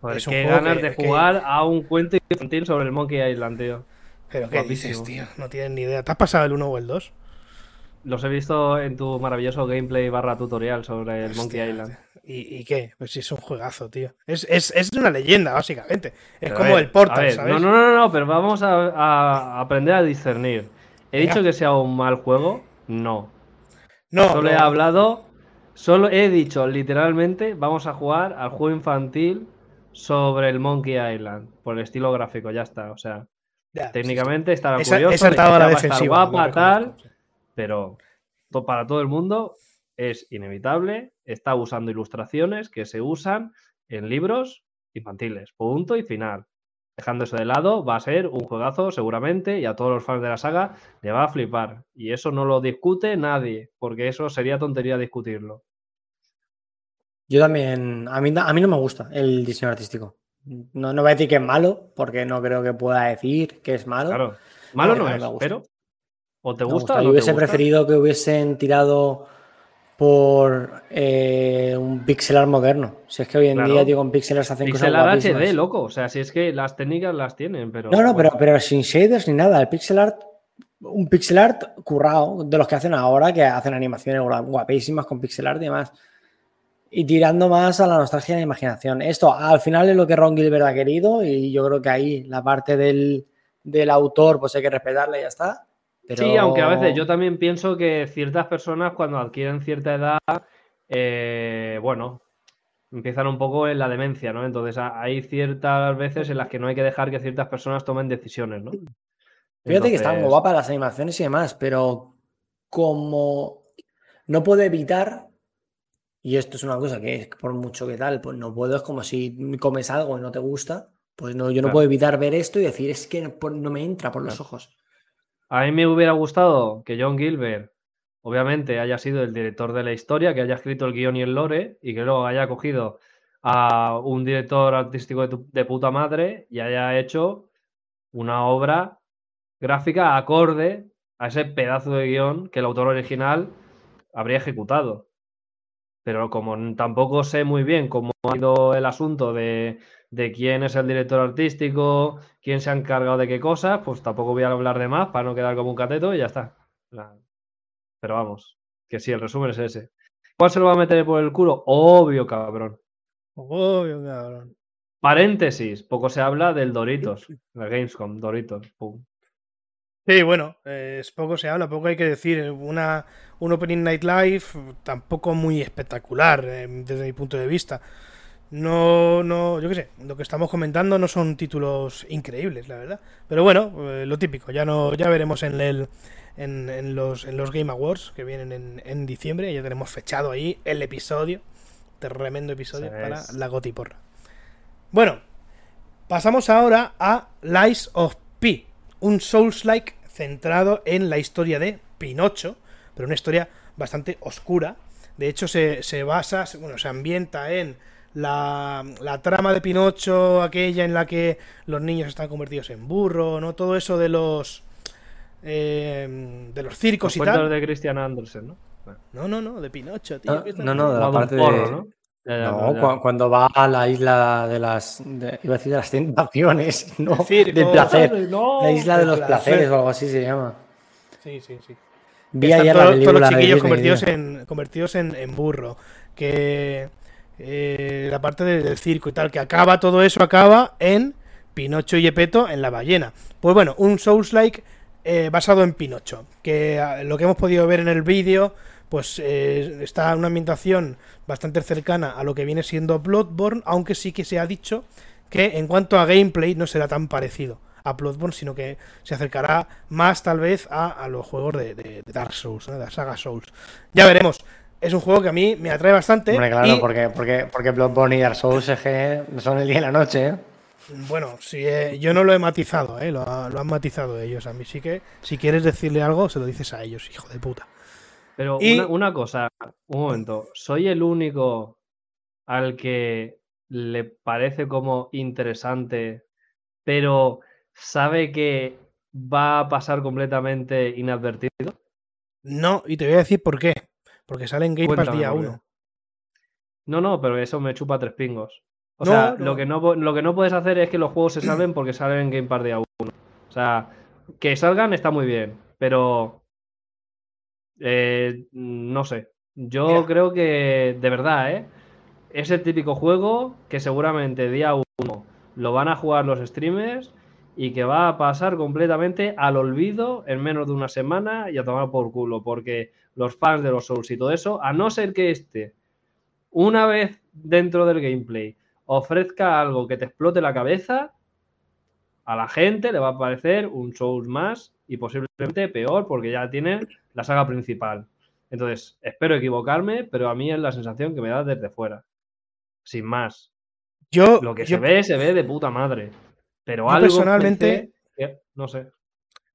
E: Joder,
C: es un
E: qué
C: juego
E: ganas
C: que-
E: de
C: que-
E: jugar a un cuento infantil sobre el Monkey Island, tío.
C: Pero ¿qué dices, tío? No tienes ni idea. ¿Te has pasado el 1 o el 2?
E: los he visto en tu maravilloso gameplay barra tutorial sobre el Monkey Island.
C: ¿Y, y qué? Pues sí, es un juegazo, tío. Es, es, es una leyenda, básicamente. Es
E: Pero
C: como
E: ver,
C: el Portal, ¿sabes?
E: No, no, no, no, pero vamos a, a aprender a discernir. ¿He
C: Venga.
E: dicho que sea un mal juego? No.
C: No,
E: Solo he hablado, solo he dicho literalmente, vamos a jugar al juego infantil sobre el Monkey Island, por el estilo gráfico, ya está. O sea,
C: Ya,
E: técnicamente
C: sa- he
E: curioso, de
C: saltado
E: que
C: a la
E: estar
C: defensiva.
E: guapa, tal,
C: sí.
E: pero to- para todo el mundo es inevitable, está usando ilustraciones que se usan en libros infantiles, punto y final. Dejando eso de lado, va a ser un juegazo seguramente y a todos los fans de la saga le va a flipar. Y eso no lo discute nadie, porque eso sería tontería discutirlo.
D: Yo también, a mí, a mí no me gusta el diseño artístico. No, no voy a decir que es malo, porque no creo que pueda decir que es malo.
E: Claro, malo
D: No,
E: es, pero o te gusta
D: gusta.
E: o
D: Yo
E: no te
D: hubiese
E: gusta.
D: preferido que hubiesen tirado por eh, un pixel art moderno. Si es que hoy en
E: Claro.
D: día, tío, con pixelers hacen
E: Pixel
D: cosas.
E: HD, loco. O sea, si es que las técnicas las tienen, pero.
D: No, no,
E: bueno.
D: pero, pero sin shaders ni nada. El pixel art, un pixel art currado de los que hacen ahora, que hacen animaciones guap- guapísimas con pixel art y demás. Y tirando más a la nostalgia y la imaginación. Esto al final es lo que Ron Gilbert ha querido y yo creo que ahí la parte del, del autor pues hay que respetarla y ya está. Pero...
E: Sí, aunque a veces yo también pienso que ciertas personas cuando adquieren cierta edad, eh, bueno, empiezan un poco en la demencia, ¿no? Entonces hay ciertas veces en las que no hay que dejar que ciertas personas tomen decisiones, ¿no?
D: Fíjate que están
E: Entonces,
D: guapas las animaciones y demás, pero como no puedo evitar, y esto es una cosa que es por mucho que tal, pues no puedo, es como si comes algo y no te gusta, pues no, yo no
E: Claro.
D: puedo evitar ver esto y decir, es que no, no me entra por los ojos.
E: A mí me hubiera gustado que John Gilbert, obviamente, haya sido el director de la historia, que haya escrito el guion y el lore, y que luego haya cogido a un director artístico de, de puta madre y haya hecho una obra gráfica acorde a ese pedazo de guion que el autor original habría ejecutado. Pero como tampoco sé muy bien cómo ha ido el asunto de, de quién es el director artístico, quién se ha encargado de qué cosas, pues tampoco voy a hablar de más para no quedar como un cateto y ya está. Pero vamos, que sí, el resumen es ese. ¿Cuál se lo va a meter por el culo? Obvio, cabrón.
C: Obvio, cabrón.
E: Paréntesis, poco se habla del Doritos, la Gamescom, Doritos. pum.
C: Sí, bueno, eh, es poco se habla, poco hay que decir. Una, un Opening Night Live tampoco muy espectacular eh, desde mi punto de vista. No, no, yo qué sé, lo que estamos comentando no son títulos increíbles, la verdad. Pero bueno, eh, lo típico, ya no, ya veremos en el, en, en los, en los Game Awards que vienen en, en diciembre, ya tenemos fechado ahí el episodio, tremendo episodio para la Gotiporra. Bueno, pasamos ahora a Lies of P, un Souls-like centrado en la historia de Pinocho, pero una historia bastante oscura. De hecho, se, se basa, se- bueno, se ambienta en la, la trama de Pinocho, aquella en la que los niños están convertidos en burro, ¿no? Todo eso de los. eh, de los
E: Los
C: circos y
E: cuentos
C: tal.
E: de Christian Andersen, ¿no?
C: No, no, no, de Pinocho, tío.
D: No,
C: ¿qué estás
D: no, no, de la parte
E: porro,
D: de...
E: ¿no?
D: Cuando va a la isla de las... de- iba a decir de las tentaciones, no,
C: Circo.
D: del placer. La isla de los
C: placer.
D: placeres o algo así se llama.
C: Sí, sí, sí.
D: Vi
C: están
D: ayer
C: todo-
D: la
C: todos los chiquillos convertidos en convertidos en, en burro que eh, la parte de- del circo y tal que acaba todo eso acaba en Pinocho y Gepetto en la ballena pues bueno un Souls like basado en Pinocho que ah, lo que hemos podido ver en el vídeo pues eh, está en una ambientación bastante cercana a lo que viene siendo Bloodborne aunque sí que se ha dicho que en cuanto a gameplay no será tan parecido a Bloodborne, sino que se acercará más tal vez a, a los juegos de, de- de Dark Souls, ¿no? de la saga Souls. Ya veremos. Es un juego que a mí me atrae bastante.
D: Hombre, claro,
C: y,
D: porque, porque, porque Bloodborne y Dark Souls es que son el día y la noche, ¿eh?
C: Bueno, si, eh, yo no lo he matizado, ¿eh? lo, ha- lo han matizado ellos. A mí sí que, si quieres decirle algo, se lo dices a ellos, hijo de puta.
E: Pero
C: Y-
E: una, una cosa, un momento. ¿Soy el único al que le parece como interesante, pero sabe que va a pasar completamente inadvertido?
C: No, y te voy a decir por qué. Porque sale en Game Pass
E: Cuéntame
C: día
E: por qué.
C: 1.
E: No, no, pero eso me chupa tres pingos. O
C: No,
E: sea,
C: no.
E: Lo, que no, lo que no puedes hacer es que los juegos se salven porque salen en Game Pass día 1. O sea, que salgan está muy bien, pero Eh, no sé. Yo
C: Mira.
E: creo que, de verdad, ¿eh? Es el típico juego que seguramente día uno lo van a jugar los streamers y que va a pasar completamente al olvido en menos de una semana y a tomar por culo, porque los fans de los Souls y todo eso, a no ser que este, una vez dentro del gameplay, ofrezca algo que te explote la cabeza, a la gente le va a parecer un Souls más y posiblemente peor porque ya tienen la saga principal. Entonces, espero equivocarme, pero a mí es la sensación que me da desde fuera. Sin más.
C: Yo,
E: Lo que
C: yo
E: se ve, se ve de puta madre. Pero algo
C: personalmente-
E: que- no sé.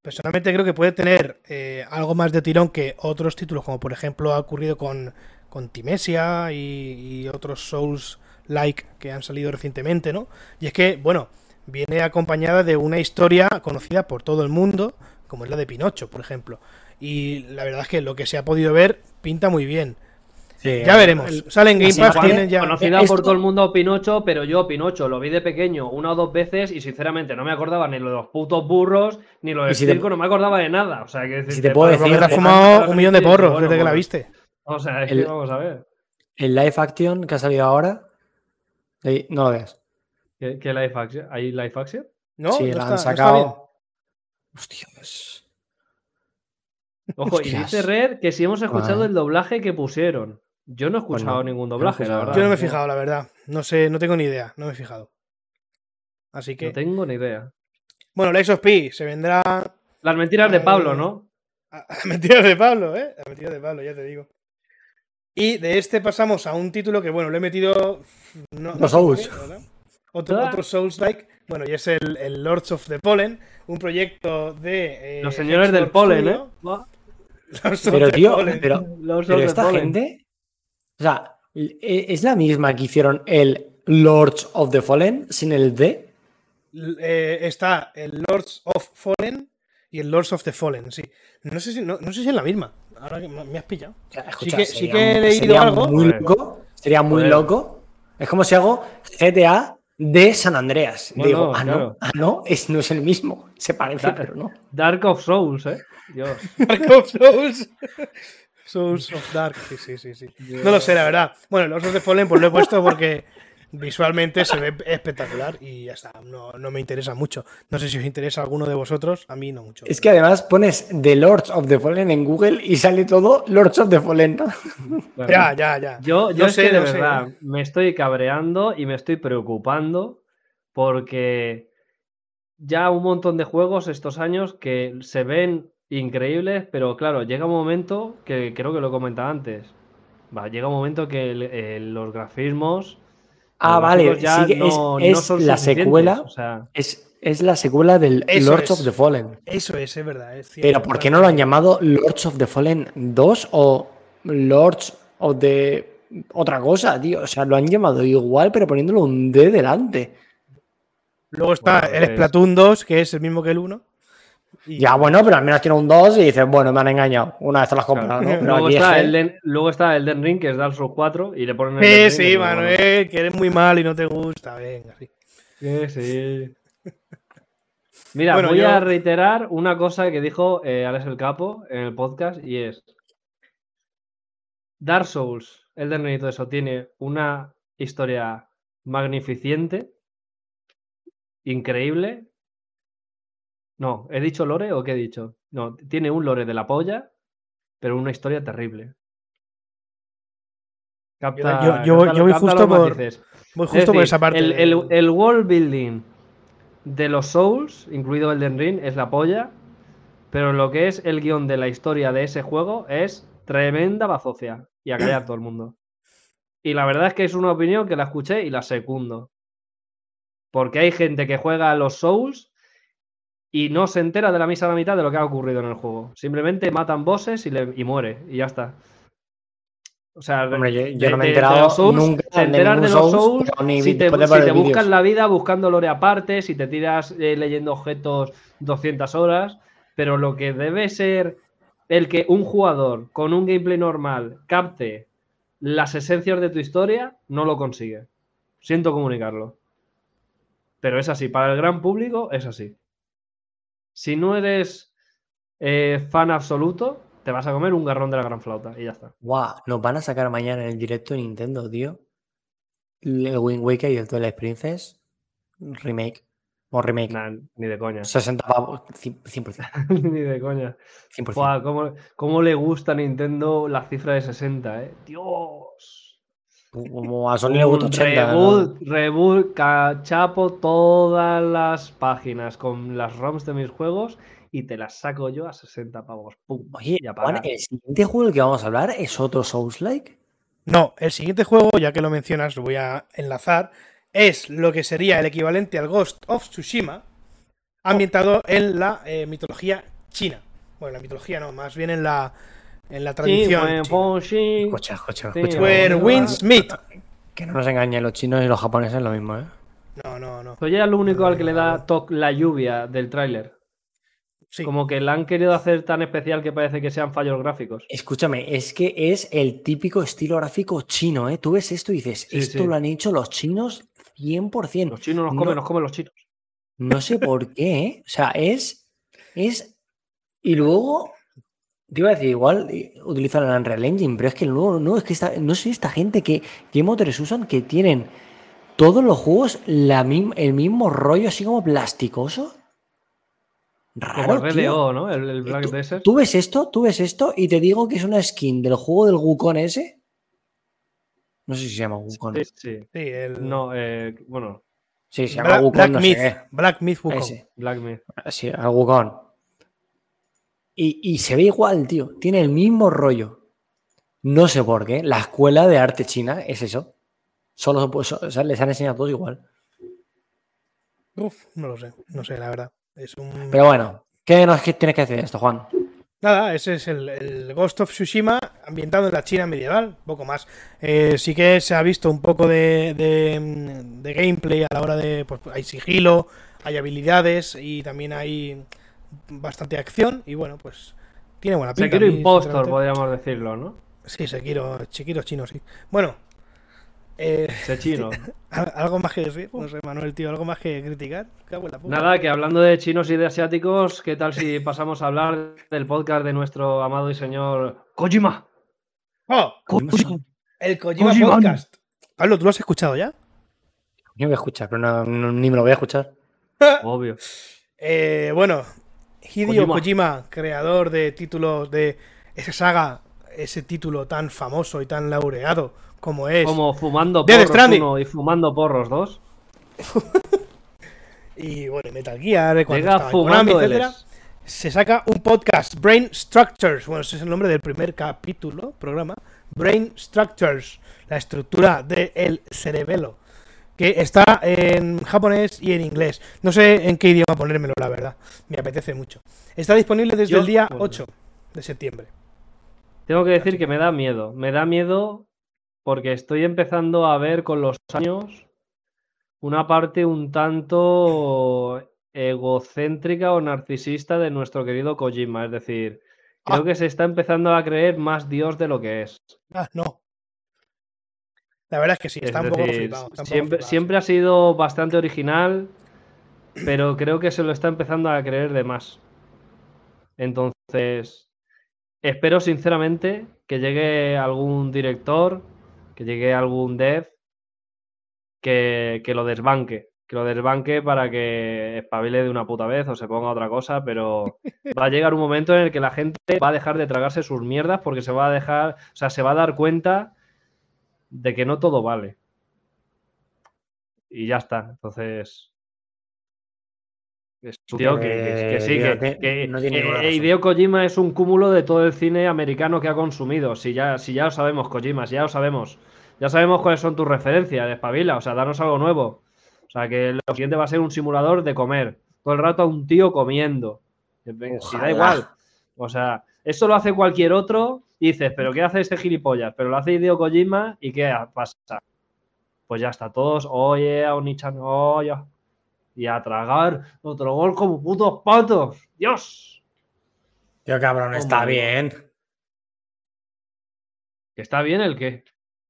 C: personalmente creo que puede tener eh, algo más de tirón que otros títulos, como por ejemplo ha ocurrido con, con Timesia y, y otros Souls-like que han salido recientemente, ¿no? Y es que, bueno, viene acompañada de una historia conocida por todo el mundo, como es la de Pinocho, por ejemplo. Y la verdad es que lo que se ha podido ver pinta muy bien. Ya veremos. Sale en Game Pass, tienen ya...
E: Conocida
D: Esto-
E: por todo el mundo Pinocho, pero yo Pinocho lo vi de pequeño una o dos veces y sinceramente no me acordaba ni lo de los putos burros, ni lo del
D: si te-
E: circo, no me acordaba de nada. O sea, que
D: Si te puedo decir-
C: te has fumado un millón de porros
E: Bueno,
C: desde que la viste.
E: O sea, es
D: El-
E: que vamos a ver.
D: El live action que ha salido ahora, no lo veas.
E: ¿Qué, qué live action? ¿Hay live action?
C: No,
D: sí,
C: no
D: la
C: está-
D: han sacado.
C: Bien.
D: Hostia, es-
E: Ojo, y
D: Hostias.
E: dice Red que si hemos escuchado
D: Vale.
E: el doblaje que pusieron. Yo no he
D: Pues
E: escuchado ningún
D: no
E: doblaje, la verdad.
C: Yo no me he fijado, la verdad. No sé, no tengo ni idea. No me he fijado. Así que.
E: No tengo ni idea.
C: Bueno, la P se vendrá.
E: Las mentiras de. Pablo, ¿no?
C: a- a Mentiras de Pablo, ¿eh? A Mentiras de Pablo, ya te digo. Y de este pasamos a un título que, bueno, le he metido. No,
D: Los Souls.
C: ¿verdad? Otro,
E: Ah.
C: otro Souls-like. Bueno, y es el, el Lords of the Pollen, un proyecto de. eh,
E: Los señores del polen, ¿eh?
C: Lords of
D: Pero,
C: the
D: tío,
C: Pollen.
D: pero,
E: Los
D: pero esta
E: Pollen.
D: gente. O sea, e- es la misma que hicieron el Lords of the Fallen sin el D.
C: L- eh, está el Lords of Fallen y el Lords of the Fallen, sí. No sé si, no, no sé si es la misma. Ahora que me has pillado.
D: O sea,
C: Sí que- sí
D: sería
C: que he leído
D: sería
C: algo.
D: Muy
E: Joder.
D: loco. Sería muy loco. Es como si hago GTA de San Andreas. Digo, ah,
E: claro.
D: no, ah, no, es, no es el mismo. Se parece,
E: Da-
D: pero no.
E: Dark of Souls, ¿eh? Dios.
C: Dark of Souls. Souls of Dark, sí, sí, sí, sí. No lo sé, la verdad. Bueno, of the Fallen pues lo he puesto porque visualmente se ve espectacular y ya está. No, no me interesa mucho. No sé si os interesa alguno de vosotros. A mí no mucho.
D: Es que además pones The Lords of the Fallen en Google y sale todo Lords of the Fallen. ¿no?
E: Bueno,
C: Ya, ya, ya.
E: Yo, yo
C: No
E: es
C: sé,
E: que de
C: no sé.
E: verdad me estoy cabreando y me estoy preocupando porque ya un montón de juegos estos años que se ven increíbles, pero claro, llega un momento que creo que lo he comentado antes. Va, llega un momento que el- el- los grafismos
D: Ah,
E: los
D: vale.
E: ya
D: sí que es,
E: no
D: la secuela.
E: o sea,
D: Es, es la secuela del
C: Eso
D: Lords
C: es.
D: of the Fallen.
C: Eso es, es verdad. es cierto.
D: Pero ¿por qué no lo han llamado Lords of the Fallen 2 o Lords of the otra cosa, tío? O sea, lo han llamado igual, pero poniéndole un D delante.
C: Luego está
E: Bueno,
C: el
E: es-
C: Splatoon 2, que es el mismo que el 1. Y-
D: Ya, bueno, pero al menos tiene un 2 y dices, bueno, me han engañado. Una vez te lo has comprado, ¿no? Pero
E: luego,
D: aquí es
E: está
D: que-
E: Elden, luego está Elden Ring, que es Dark Souls 4, y le ponen Elden
C: Sí,
E: Ring,
C: sí,
E: bueno,
C: Manuel, que eres muy mal y no te gusta. Venga, sí.
E: que sí. Mira,
C: Bueno,
E: voy
C: yo-
E: a reiterar una cosa que dijo eh, Alex el Capo en el podcast y es Dark Souls, Elden Ring y todo eso tiene una historia magnificente, increíble. No, ¿he dicho lore o qué he dicho? No, tiene un lore de la polla, pero una historia terrible. Capta,
C: yo- yo voy-
E: capta-
C: yo voy
E: capta
C: justo por-. Voy
E: Es
C: justo por esa parte.
E: El, el- el world building de los Souls, incluido Elden Ring, es la polla. Pero lo que es el guion de la historia de ese juego es tremenda bazocia. Y a callar todo el mundo. Y la verdad es que es una opinión que la escuché y la secundo. Porque hay gente que juega a los Souls y no se entera de la misa a la mitad de lo que ha ocurrido en el juego. Simplemente matan bosses y, le- y muere. Y ya está. O sea,
D: Hombre, yo, yo
E: de-
D: no me he enterado
E: Souls,
D: nunca
E: te enteras de los
D: Souls,
E: Souls
D: pero ni
E: si te, si buscas la vida buscando lore aparte, si te tiras eh, leyendo objetos 200 horas, pero lo que debe ser el que un jugador con un gameplay normal capte las esencias de tu historia, no lo consigue. Siento comunicarlo. Pero es así, para el gran público es así. Si no eres eh, fan absoluto, te vas a comer un garrón de la gran flauta y ya está.
D: Guau, nos van a sacar mañana en el directo de Nintendo, tío. El Wind Waker y el Twilight Princess remake. O remake.
E: Nah, ni de coña.
D: 60 pavos, 100%.
E: ni de coña.
D: 100%.
E: Buah, ¿cómo, cómo le gusta a Nintendo la cifra de 60, eh? Dios.
D: Como a Sony le gusta
E: Un
D: 80. ¿no?
E: reboot, reboot, cachapo todas las páginas con las ROMs de mis juegos y te las saco yo a 60 pavos. Pum.
D: Oye, Juan, el siguiente juego del que vamos a hablar es otro Souls-like.
C: No, el siguiente juego, ya que lo mencionas, lo voy a enlazar, es lo que sería el equivalente al Ghost of Tsushima, ambientado en la eh, mitología china. Bueno, la mitología no, más bien en la, en la tradición.
E: pues, pues.
D: Escucha, escucha, escucha.
C: Winds meet.
D: Que no nos engañen, los chinos y los japoneses es lo mismo, ¿eh?
C: No, no, no.
E: Soy el único al que le da toque la lluvia del tráiler.
C: Sí.
E: Como que la han querido hacer tan especial que parece que sean fallos gráficos.
D: Escúchame, es que es el típico estilo gráfico chino, ¿eh? Tú ves esto y dices,
E: Sí,
D: esto
E: sí.
D: lo han hecho los chinos 100%.
E: Los chinos nos comen,
D: No.
E: nos comen los chinos.
D: No sé por qué, ¿eh? O sea, es. Es. Y luego. Te iba a decir, igual eh, utilizan el Unreal Engine, pero es que no, no, es que esta, no sé, esta gente que. ¿Qué motores usan? Que tienen todos los juegos la mim- el mismo rollo, así como plasticoso. Raro,
E: el
D: tío.
E: RDO, ¿no? El, el Black
D: ¿Tú,
E: Desert.
D: tú ves esto? ¿Tú ves esto? Y te digo que es una skin del juego del Wukong ese. No sé si se llama Wukong.
E: Sí,
D: Sí,
E: sí.
C: Sí, el
E: No, eh, bueno,
D: se llama
C: Black,
D: Wukong,
C: Black
D: no sé
C: Myth.
D: qué.
C: Black Myth Wukong.
D: Ese.
E: Black Myth.
D: Sí, al Wukong. Y, y se ve igual, tío. Tiene el mismo rollo. No sé por qué. La escuela de arte china es eso. Solo pues, o sea, les han enseñado todo igual.
C: Uf, no lo sé, no sé, la verdad. Es un...
D: Pero bueno, ¿qué nos tienes que decir de esto, Juan?
C: Nada, ese es el, el Ghost of Tsushima ambientado en la China medieval, poco más. Eh, sí que se ha visto un poco de, de, de gameplay a la hora de... Pues hay sigilo, hay habilidades y también hay bastante acción y bueno, pues tiene buena pinta.
E: Sekiro Impostor, podríamos decirlo, ¿no?
C: Sí, Sekiro, Sekiro chino, sí. Bueno, eh,
E: chino.
C: ¿al- ¿algo más que decir? No sé, Manuel, tío, ¿algo más que criticar?
E: Nada, que hablando de chinos y de asiáticos, ¿qué tal si pasamos a hablar del podcast de nuestro amado y señor Kojima?
C: ¡Oh!
E: Kojima.
C: El Kojima
E: Kojima.
C: Podcast. Pablo, ¿tú lo has escuchado ya?
D: Yo voy a escuchar, pero no- no- ni me lo voy a escuchar.
E: Obvio.
C: Eh, bueno, Hideo
E: Kojima.
C: Kojima. creador de títulos de esa saga, ese título tan famoso y tan laureado como es.
E: Como fumando porros uno y fumando porros dos.
C: Y bueno, Metal Gear, cuando Konami, etcétera, se saca un podcast, Brain Structures. Bueno, ese es el nombre del primer capítulo, programa. Brain Structures, la estructura del cerebelo. Que está en japonés y en inglés. No sé en qué idioma ponérmelo, la verdad. Me apetece mucho. Está disponible desde
E: Yo-
C: el día
E: bueno.
C: 8 de septiembre.
E: Tengo que decir que me da miedo. Me da miedo porque estoy empezando a ver con los años una parte un tanto egocéntrica o narcisista de nuestro querido Kojima. Es decir, creo
C: Ah.
E: que se está empezando a creer más Dios de lo que es.
C: Ah, no. La verdad es que sí, está
E: Es
C: un poco
E: decir,
C: flipado. está un poco
E: siempre,
C: flipado,
E: siempre ha sido bastante original, pero creo que se lo está empezando a creer de más. Entonces, espero sinceramente que llegue algún director, que llegue algún dev que, que lo desbanque. Que lo desbanque para que espabile de una puta vez o se ponga otra cosa, pero va a llegar un momento en el que la gente va a dejar de tragarse sus mierdas porque se va a dejar, o sea, se va a dar cuenta de que no todo vale. Y ya está. Entonces. Es un tío que, que- que sí,
D: Eh,
E: que,
D: tío, que
E: que-
D: no tiene
E: eh. Hideo Kojima es un cúmulo de todo el cine americano que ha consumido. Si ya, si ya lo sabemos, Kojima, si ya lo sabemos. Ya sabemos cuáles son tus referencias, de espabila, o sea, danos algo nuevo. O sea, que lo siguiente va a ser un simulador de comer. Todo el rato a un tío comiendo. Si da igual. O sea, eso lo hace cualquier otro y dices, ¿pero qué hace este gilipollas? Pero lo hace Hideo Kojima y ¿qué pasa? Pues ya está, todos, oye, a Onichan, oye. Y a tragar otro gol como putos patos. ¡Dios!
D: Tío, cabrón, está bien.
E: ¿Que está bien el qué?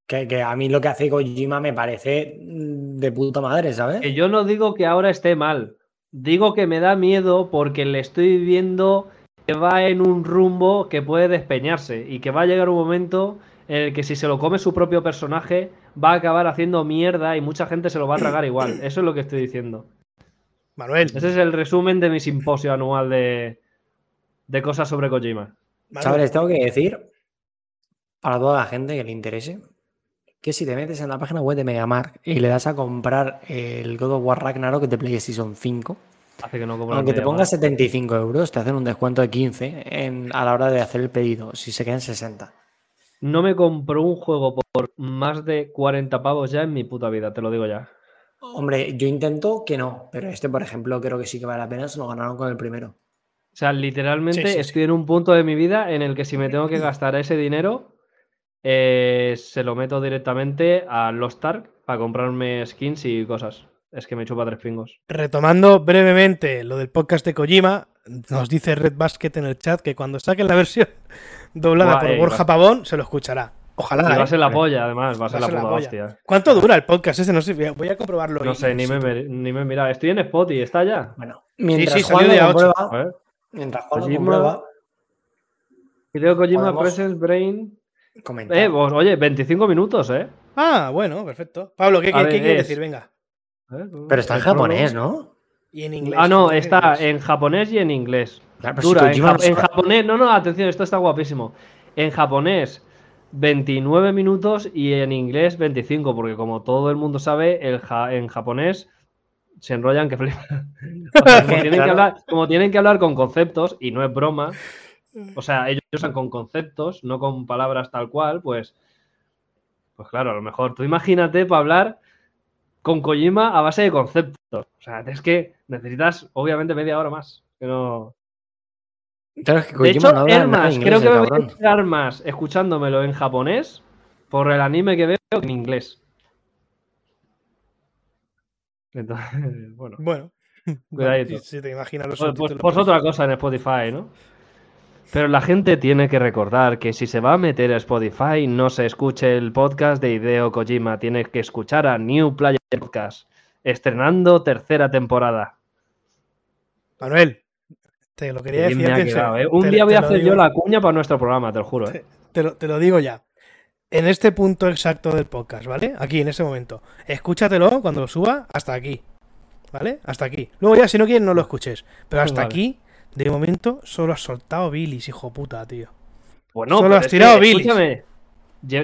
D: Que, que a mí lo que hace Kojima me parece mm, de puta madre, ¿sabes?
E: Que yo no digo que ahora esté mal. Digo que me da miedo porque le estoy viendo va en un rumbo que puede despeñarse y que va a llegar un momento en el que si se lo come su propio personaje va a acabar haciendo mierda y mucha gente se lo va a tragar igual. Eso es lo que estoy diciendo.
C: Manuel,
E: Ese es el resumen de mi simposio anual de, de cosas sobre Kojima.
C: Manuel,
D: Chavales, tengo que decir, para toda la gente que le interese, que si te metes en la página web de Megamark y le das a comprar el God of War Ragnarok de PlayStation 5,
E: Hace que no
D: aunque te pongas
E: más.
D: 75 euros, te hacen un descuento de 15 en- a la hora de hacer el pedido, si se quedan 60.
E: No me compro un juego por más de 40 pavos ya en mi puta vida, te lo digo ya.
D: Hombre, yo intento que no, pero este, por ejemplo, creo que sí que vale la pena, se lo ganaron con el primero.
E: O sea, literalmente
C: Sí, sí, sí.
E: estoy en un punto de mi vida en el que si me tengo que gastar ese dinero, eh, se lo meto directamente a Lost Ark para comprarme skins y cosas. Es que me chupa tres pingos.
C: retomando brevemente lo del podcast de Kojima, nos dice Red Basket en el chat que cuando saquen la versión doblada por
E: eh,
C: Borja
E: va-
C: Pavón, se lo escuchará.
E: Y
C: Ojalá.
E: va
C: ¿eh?
E: a ser la polla, además, va a ser
C: Va
E: la
C: a ser
E: puta
C: polla.
E: hostia.
C: ¿Cuánto dura el podcast ese? No sé, voy a- voy a comprobarlo.
E: No sé, ni me, ni me mira. Estoy en Spotify, ¿está ya?
D: Bueno, mientras
C: sí,
D: Juan
C: salió
D: lo comprueba, mientras Juan lo
E: Kojima-
D: comprueba,
E: Hideo Kojima
D: Podemos-
E: Presence Brain.
D: comentar.
E: Eh, pues, oye, 25 minutos, ¿eh?
C: Ah, bueno, perfecto. Pablo, ¿qué,
E: A
C: qué-
E: ver,
C: qué quiere
E: es-
C: decir? Venga.
E: Eh,
D: Pero está en japonés, ¿no?
C: Y en inglés.
E: Ah, no, está en japonés y en inglés.
D: Claro, pero si
E: Dura, en, ja- japonés, no, no, atención, esto está guapísimo. En japonés, 29 minutos y en inglés, 25, porque como todo el mundo sabe, el ja- en japonés se enrollan que flipa. O sea, como, tienen que
D: Claro.
E: hablar, como tienen que hablar con conceptos, y no es broma, o sea, ellos usan con conceptos, no con palabras tal cual, pues, pues claro, a lo mejor tú imagínate para hablar con Kojima a base de conceptos. O sea, es que necesitas, obviamente, media hora más. Que no...
D: Claro, es que
E: De hecho,
D: no habla
E: es
D: nada
E: más,
D: inglés,
E: creo que me voy a enterar más escuchándomelo en japonés por el anime que veo que en inglés. Entonces, bueno.
C: Bueno.
E: Cuidadito.
C: si, te imaginas los
E: Pues, pues-
C: subtítulos,
E: pues otra cosa en Spotify, ¿no? Pero la gente tiene que recordar que si se va a meter a Spotify, no se escuche el podcast de Hideo Kojima, tiene que escuchar a New Player Podcast, estrenando tercera temporada.
C: Manuel, te lo quería decir.
E: quedado,
C: eh,
E: ¿eh? Un
C: te-
E: día voy a hacer
C: digo-
E: yo la cuña para nuestro programa, te lo juro. ¿eh?
C: Te lo, te lo digo ya. En este punto exacto del podcast, ¿vale? Aquí, en ese momento. Escúchatelo cuando lo suba hasta aquí. ¿Vale? Hasta aquí. Luego ya, si no quieres, no lo escuches. Pero hasta
E: Vale.
C: aquí, de momento, solo has soltado bilis, hijo puta, tío.
E: Bueno,
C: Solo
E: pero
C: has
E: que,
C: tirado bilis.
E: escúchame,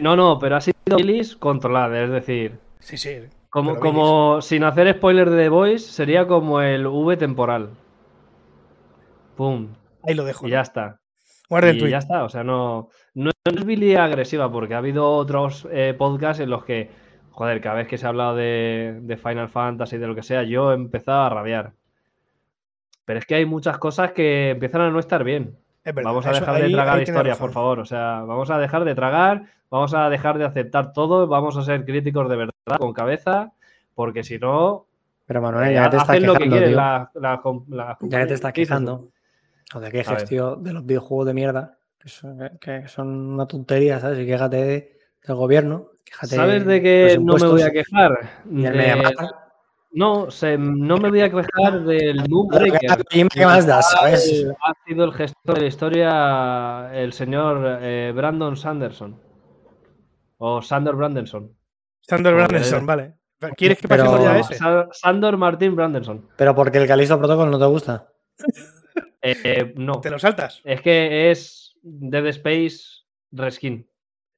E: No, no, pero ha sido bilis controlada, es decir,
C: Sí, sí.
E: como, como sin hacer spoiler de The Voice, sería como el V temporal. Pum.
C: Ahí lo dejo.
E: y ya está.
C: Guarda el
E: Y ya está, o sea, no, no, no es Billy agresiva, porque ha habido otros eh, podcasts en los que, joder, cada vez que se ha hablado de, de Final Fantasy, de lo que sea, yo he empezado a rabiar. Pero es que hay muchas cosas que empiezan a no estar bien.
C: Es verdad,
E: Vamos a
C: eso-
E: dejar de
C: ahí-
E: tragar historias, por favor. O sea, vamos a dejar de tragar, vamos a dejar de aceptar todo, vamos a ser críticos de verdad, con cabeza, porque si no,
D: Pero Manuel,
E: eh,
D: ya te estás
E: hacen lo que
D: quejando,
E: quieren
D: tío.
E: la, la la
D: Ya que te estás
E: ¿qué dices tú?
D: quejando. O te
E: A
D: quejes, tío, de los videojuegos de mierda, que son, que son una tontería, ¿sabes? Y quéjate de- del gobierno. Quéjate
E: ¿Sabes de qué no me voy a quejar? De-. No, se- no me voy a quejar del Moonbreaker.
D: ¿Qué más da, sabes?
E: Ha sido el gestor de la historia el señor eh, Brandon Sanderson. O Sander Brandenson.
C: Sander
E: Joder.
C: Brandenson, vale. ¿Quieres que pasemos ya a ese?
E: Sa- Sandor Martin Brandenson.
D: Pero porque el Calisto Protocol no te gusta.
E: Eh, eh, no,
C: ¿Te lo saltas?
E: es que es Dead Space Reskin.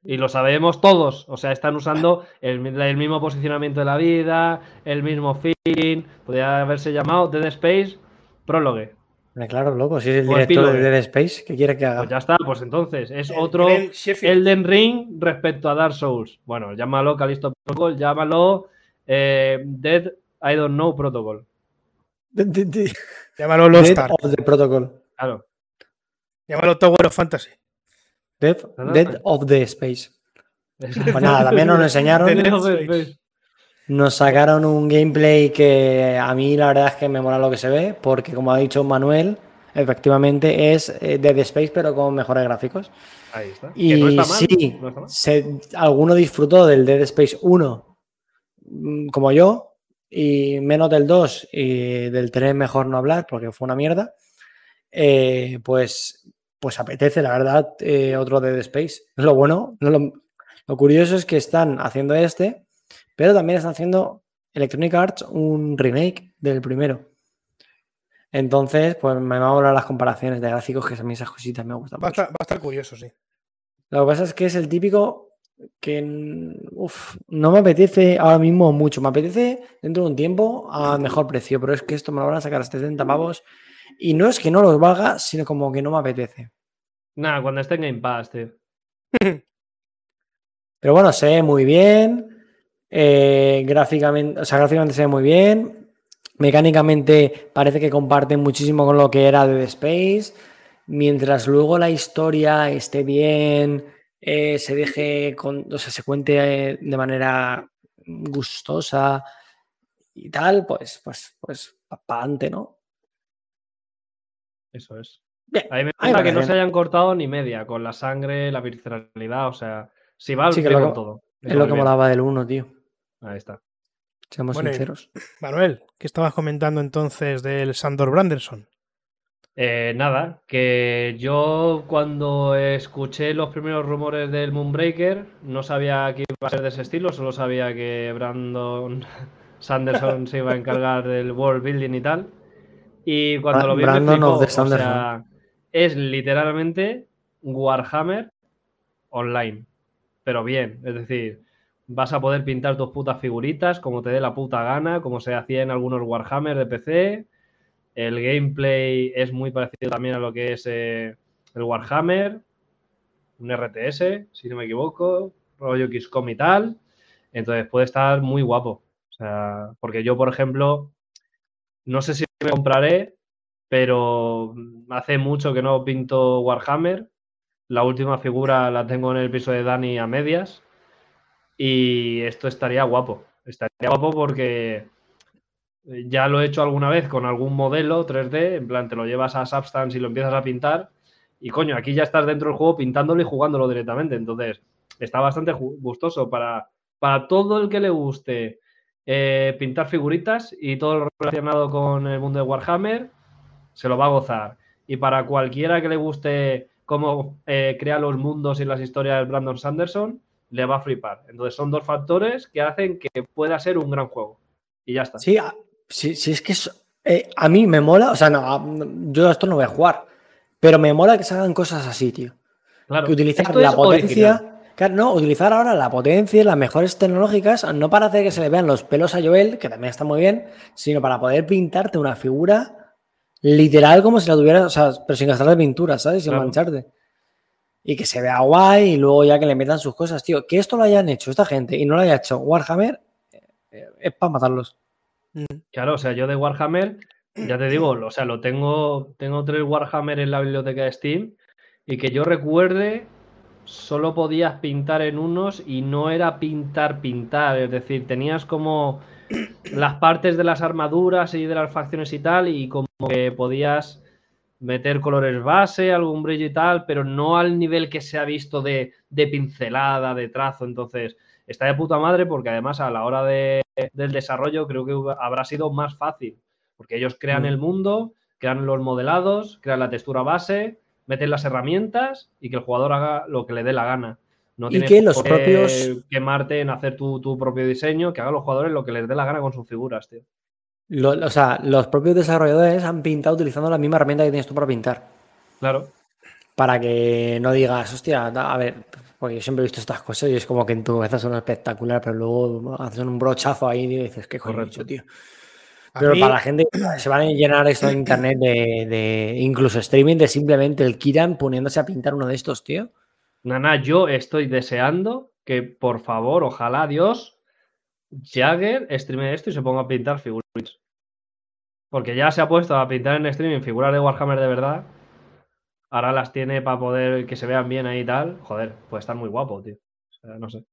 E: Y lo sabemos todos. O sea, están usando el, mi- el mismo posicionamiento de la vida, el mismo fin. Podría haberse llamado Dead Space Prólogue.
D: Claro, loco, si es el director de. Dead Space, ¿qué quiere que haga?
E: Pues ya está, pues entonces es
C: El
E: otro
C: Sheffield.
E: Elden Ring respecto a Dark Souls. Bueno, llámalo Callisto Protocol, llámalo eh, Dead I don't know Protocol.
C: Llámalo Lost
D: Dead
C: Ark.
D: of the Protocol.
E: Claro.
C: Llámalo Tower of Fantasy.
D: Dead,
E: Nada.
D: Dead of the Space. Pues nada, también nos lo enseñaron. Nos sacaron un gameplay que a mí la verdad es que me mola lo que se ve, porque como ha dicho Manuel, efectivamente es eh, Dead Space, pero con mejores gráficos.
E: Ahí está.
D: Y
E: no está mal,
D: sí,
E: no está mal.
D: se- alguno disfrutó del Dead Space 1, mm, como yo, y menos del 2 y del 3 mejor no hablar, porque fue una mierda. eh, pues, pues apetece, la verdad, eh, otro Dead Space. Lo bueno, lo, lo curioso es que están haciendo este, pero también están haciendo Electronic Arts un remake del primero. Entonces, pues me van a volar las comparaciones de gráficos, que a mí esas cositas me gustan.
C: Va a,
D: mucho.
C: estar, va a estar curioso, sí.
D: Lo que pasa es que es el típico que uf, no me apetece ahora mismo mucho. Me apetece dentro de un tiempo a mejor precio, pero es que esto me lo van a sacar a 70 pavos. Y no es que no los valga, sino como que no me apetece.
E: Nada, cuando esté en Game Pass, tío.
D: Pero bueno, se ve muy bien. eh, gráficamente, o sea, gráficamente se ve muy bien. Mecánicamente parece que comparten muchísimo con lo que era Dead Space. Mientras luego la historia esté bien, eh, se deje, con, o sea, se cuente eh, de manera gustosa y tal, pues, pues, pues, ¿no?
E: Eso es.
D: Bien,
E: A mí me gusta que no se hayan cortado ni media con la sangre, la visceralidad, o sea, si va al
D: Sí, que
E: pie
D: lo
E: con
D: que-
E: todo.
D: Es lo que
E: bien.
D: molaba del 1, tío.
E: Ahí está.
D: Seamos
C: Bueno, y-
D: sinceros.
C: Manuel, ¿qué estabas comentando entonces del Sandor Branderson?
E: Eh, nada, que yo cuando escuché los primeros rumores del Moonbreaker no sabía que iba a ser de ese estilo, solo sabía que Brandon Sanderson se iba a encargar del world building y tal. Y cuando lo vi
D: Brandon
E: o sea, es literalmente Warhammer online, pero bien, es decir, vas a poder pintar tus putas figuritas como te dé la puta gana, como se hacía en algunos Warhammer de PC. El gameplay es muy parecido también a lo que es eh, el Warhammer, un RTS, si no me equivoco, rollo XCOM y tal. Entonces puede estar muy guapo. O sea, porque yo, por ejemplo, no sé si me compraré, pero hace mucho que no pinto Warhammer. La última figura la tengo en el piso de Dani a medias. Y esto estaría guapo. Estaría guapo porque ya lo he hecho alguna vez con algún modelo 3D. En plan, te lo llevas a Substance y lo empiezas a pintar. Y coño, aquí ya estás dentro del juego pintándolo y jugándolo directamente. Entonces, está bastante gustoso para, para todo el que le guste eh, pintar figuritas y todo lo relacionado con el mundo de Warhammer, se lo va a gozar. Y para cualquiera que le guste cómo eh, crea los mundos y las historias de Brandon Sanderson, le va a flipar. Entonces son dos factores que hacen que pueda ser un gran juego. Y ya está.
D: Sí, sí, sí, es que es- eh, a mí me mola, o sea, no, a- yo esto no voy a jugar, pero me mola que se hagan cosas así, tío.
E: Claro,
D: Que utilizar la potencia,
E: original.
D: Claro, no, utilizar ahora la potencia y las mejores tecnológicas, no para hacer que se le vean los pelos a Joel, que también está muy bien, sino para poder pintarte una figura literal como si la tuvieras, o sea, pero sin gastar de pintura, ¿sabes? Sin
E: Claro.
D: mancharte. Y que se vea guay y luego ya que le metan sus cosas, tío. Que esto lo hayan hecho esta gente y no lo haya hecho Warhammer, eh, es para matarlos.
E: Claro, o sea, yo de Warhammer, ya te digo, o sea, lo tengo, tengo tres Warhammer en la biblioteca de Steam y que yo recuerde, solo podías pintar en unos y no era pintar, pintar, es decir, tenías como las partes de las armaduras y de las facciones y tal y como que podías meter colores base, algún brillo y tal, pero no al nivel que se ha visto de, de pincelada, de trazo, entonces está de puta madre porque además a la hora de, del desarrollo creo que habrá sido más fácil, porque ellos crean
D: Mm.
E: el mundo, crean los modelados, crean la textura base, meten las herramientas y que el jugador haga lo que le dé la gana. No
D: Y que los propios-
E: quemarte en hacer tu, tu propio diseño, que hagan los jugadores lo que les dé la gana con sus figuras, tío.
D: Lo- o sea, los propios desarrolladores han pintado utilizando la misma herramienta que tienes tú para pintar.
E: Claro.
D: Para que no digas, hostia, a ver, porque yo siempre he visto estas cosas y es como que en tu cabeza son espectacular, pero luego hacen un brochazo ahí y dices, qué
E: Correcto.
D: tío. Pero
C: mí-
D: para la gente se van a llenar esto de internet de, de incluso streaming de simplemente el Kiran poniéndose a pintar uno de estos, tío.
E: Nana, yo estoy deseando que, por favor, ojalá Dios, Jagger streame esto y se ponga a pintar figuritas. Porque ya se ha puesto a pintar en streaming figuras de Warhammer de verdad. Ahora las tiene para poder que se vean bien ahí y tal. Joder, puede estar muy guapo, tío. O sea, no sé.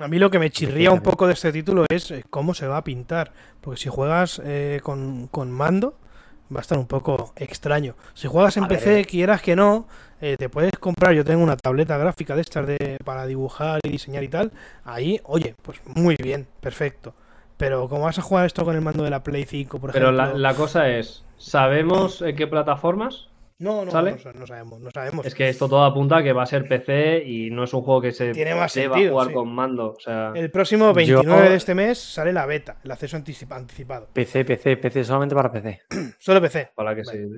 C: A mí lo que me chirría un poco de este título es eh, cómo se va a pintar. Porque si juegas eh, con, con mando, va a estar un poco extraño. Si juegas en
D: A ver,
C: PC,
D: eh.
C: quieras que no, eh, te puedes comprar. Yo tengo una tableta gráfica de estas de, para dibujar y diseñar y tal. Ahí, oye, pues muy bien, perfecto. Pero ¿cómo vas a jugar esto con el mando de la Play 5, por
E: Pero
C: ejemplo?
E: la, la cosa es, ¿sabemos en qué plataformas?
C: No, no,
E: ¿sale?
C: no, sa- no sabemos, no sabemos.
E: Es que esto todo apunta a que va a ser PC y no es un juego que se
C: Tiene más
E: deba
C: sentido,
E: jugar
C: sí.
E: con mando. O sea,
C: El próximo 29 de este mes sale la beta, el acceso anticipa- anticipado.
D: PC, PC, PC, solamente para PC.
C: Solo PC.
E: para que
C: Vale.
E: sí.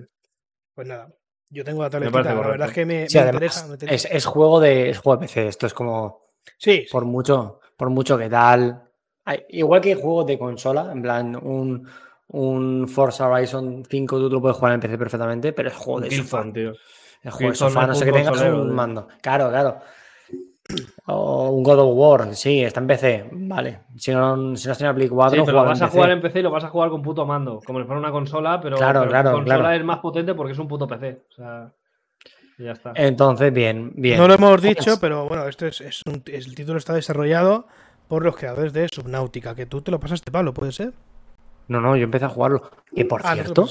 C: Pues nada, yo tengo la tabletita, la verdad es que me,
D: Sí,
C: me
D: además,
C: interesa. me interesa.
D: es, es juego de, es juego de PC. Esto es como,
C: Sí, sí.
D: por mucho, por mucho que tal. Igual que juegos de consola, en plan, un, un Forza Horizon 5 tú te lo puedes jugar en PC perfectamente, pero es juego
E: Un
D: de sofá.
E: Killzone, tío.
D: El juego de sofá,
E: no
D: sé que tengas
E: consolero,
D: un
E: tío.
D: mando. Claro, claro. O un God of War, sí, está en PC, vale. Si no, si no has tenido Play 4,
E: Sí, pero lo vas
D: en
E: a jugar en PC y lo vas a jugar con puto mando, como si fuera una consola, pero,
D: Claro,
E: pero
D: claro,
E: consola
D: claro.
E: es más potente porque es un puto PC. O sea, ya está.
D: Entonces, bien, bien.
C: No lo hemos dicho,
D: Pues,
C: pero bueno, esto es, es un- es- el título está desarrollado por los creadores de Subnautica, que tú te lo pasaste, Pablo, ¿puede ser?
D: No, no, yo empecé a jugarlo. Que por
C: Ah,
D: cierto,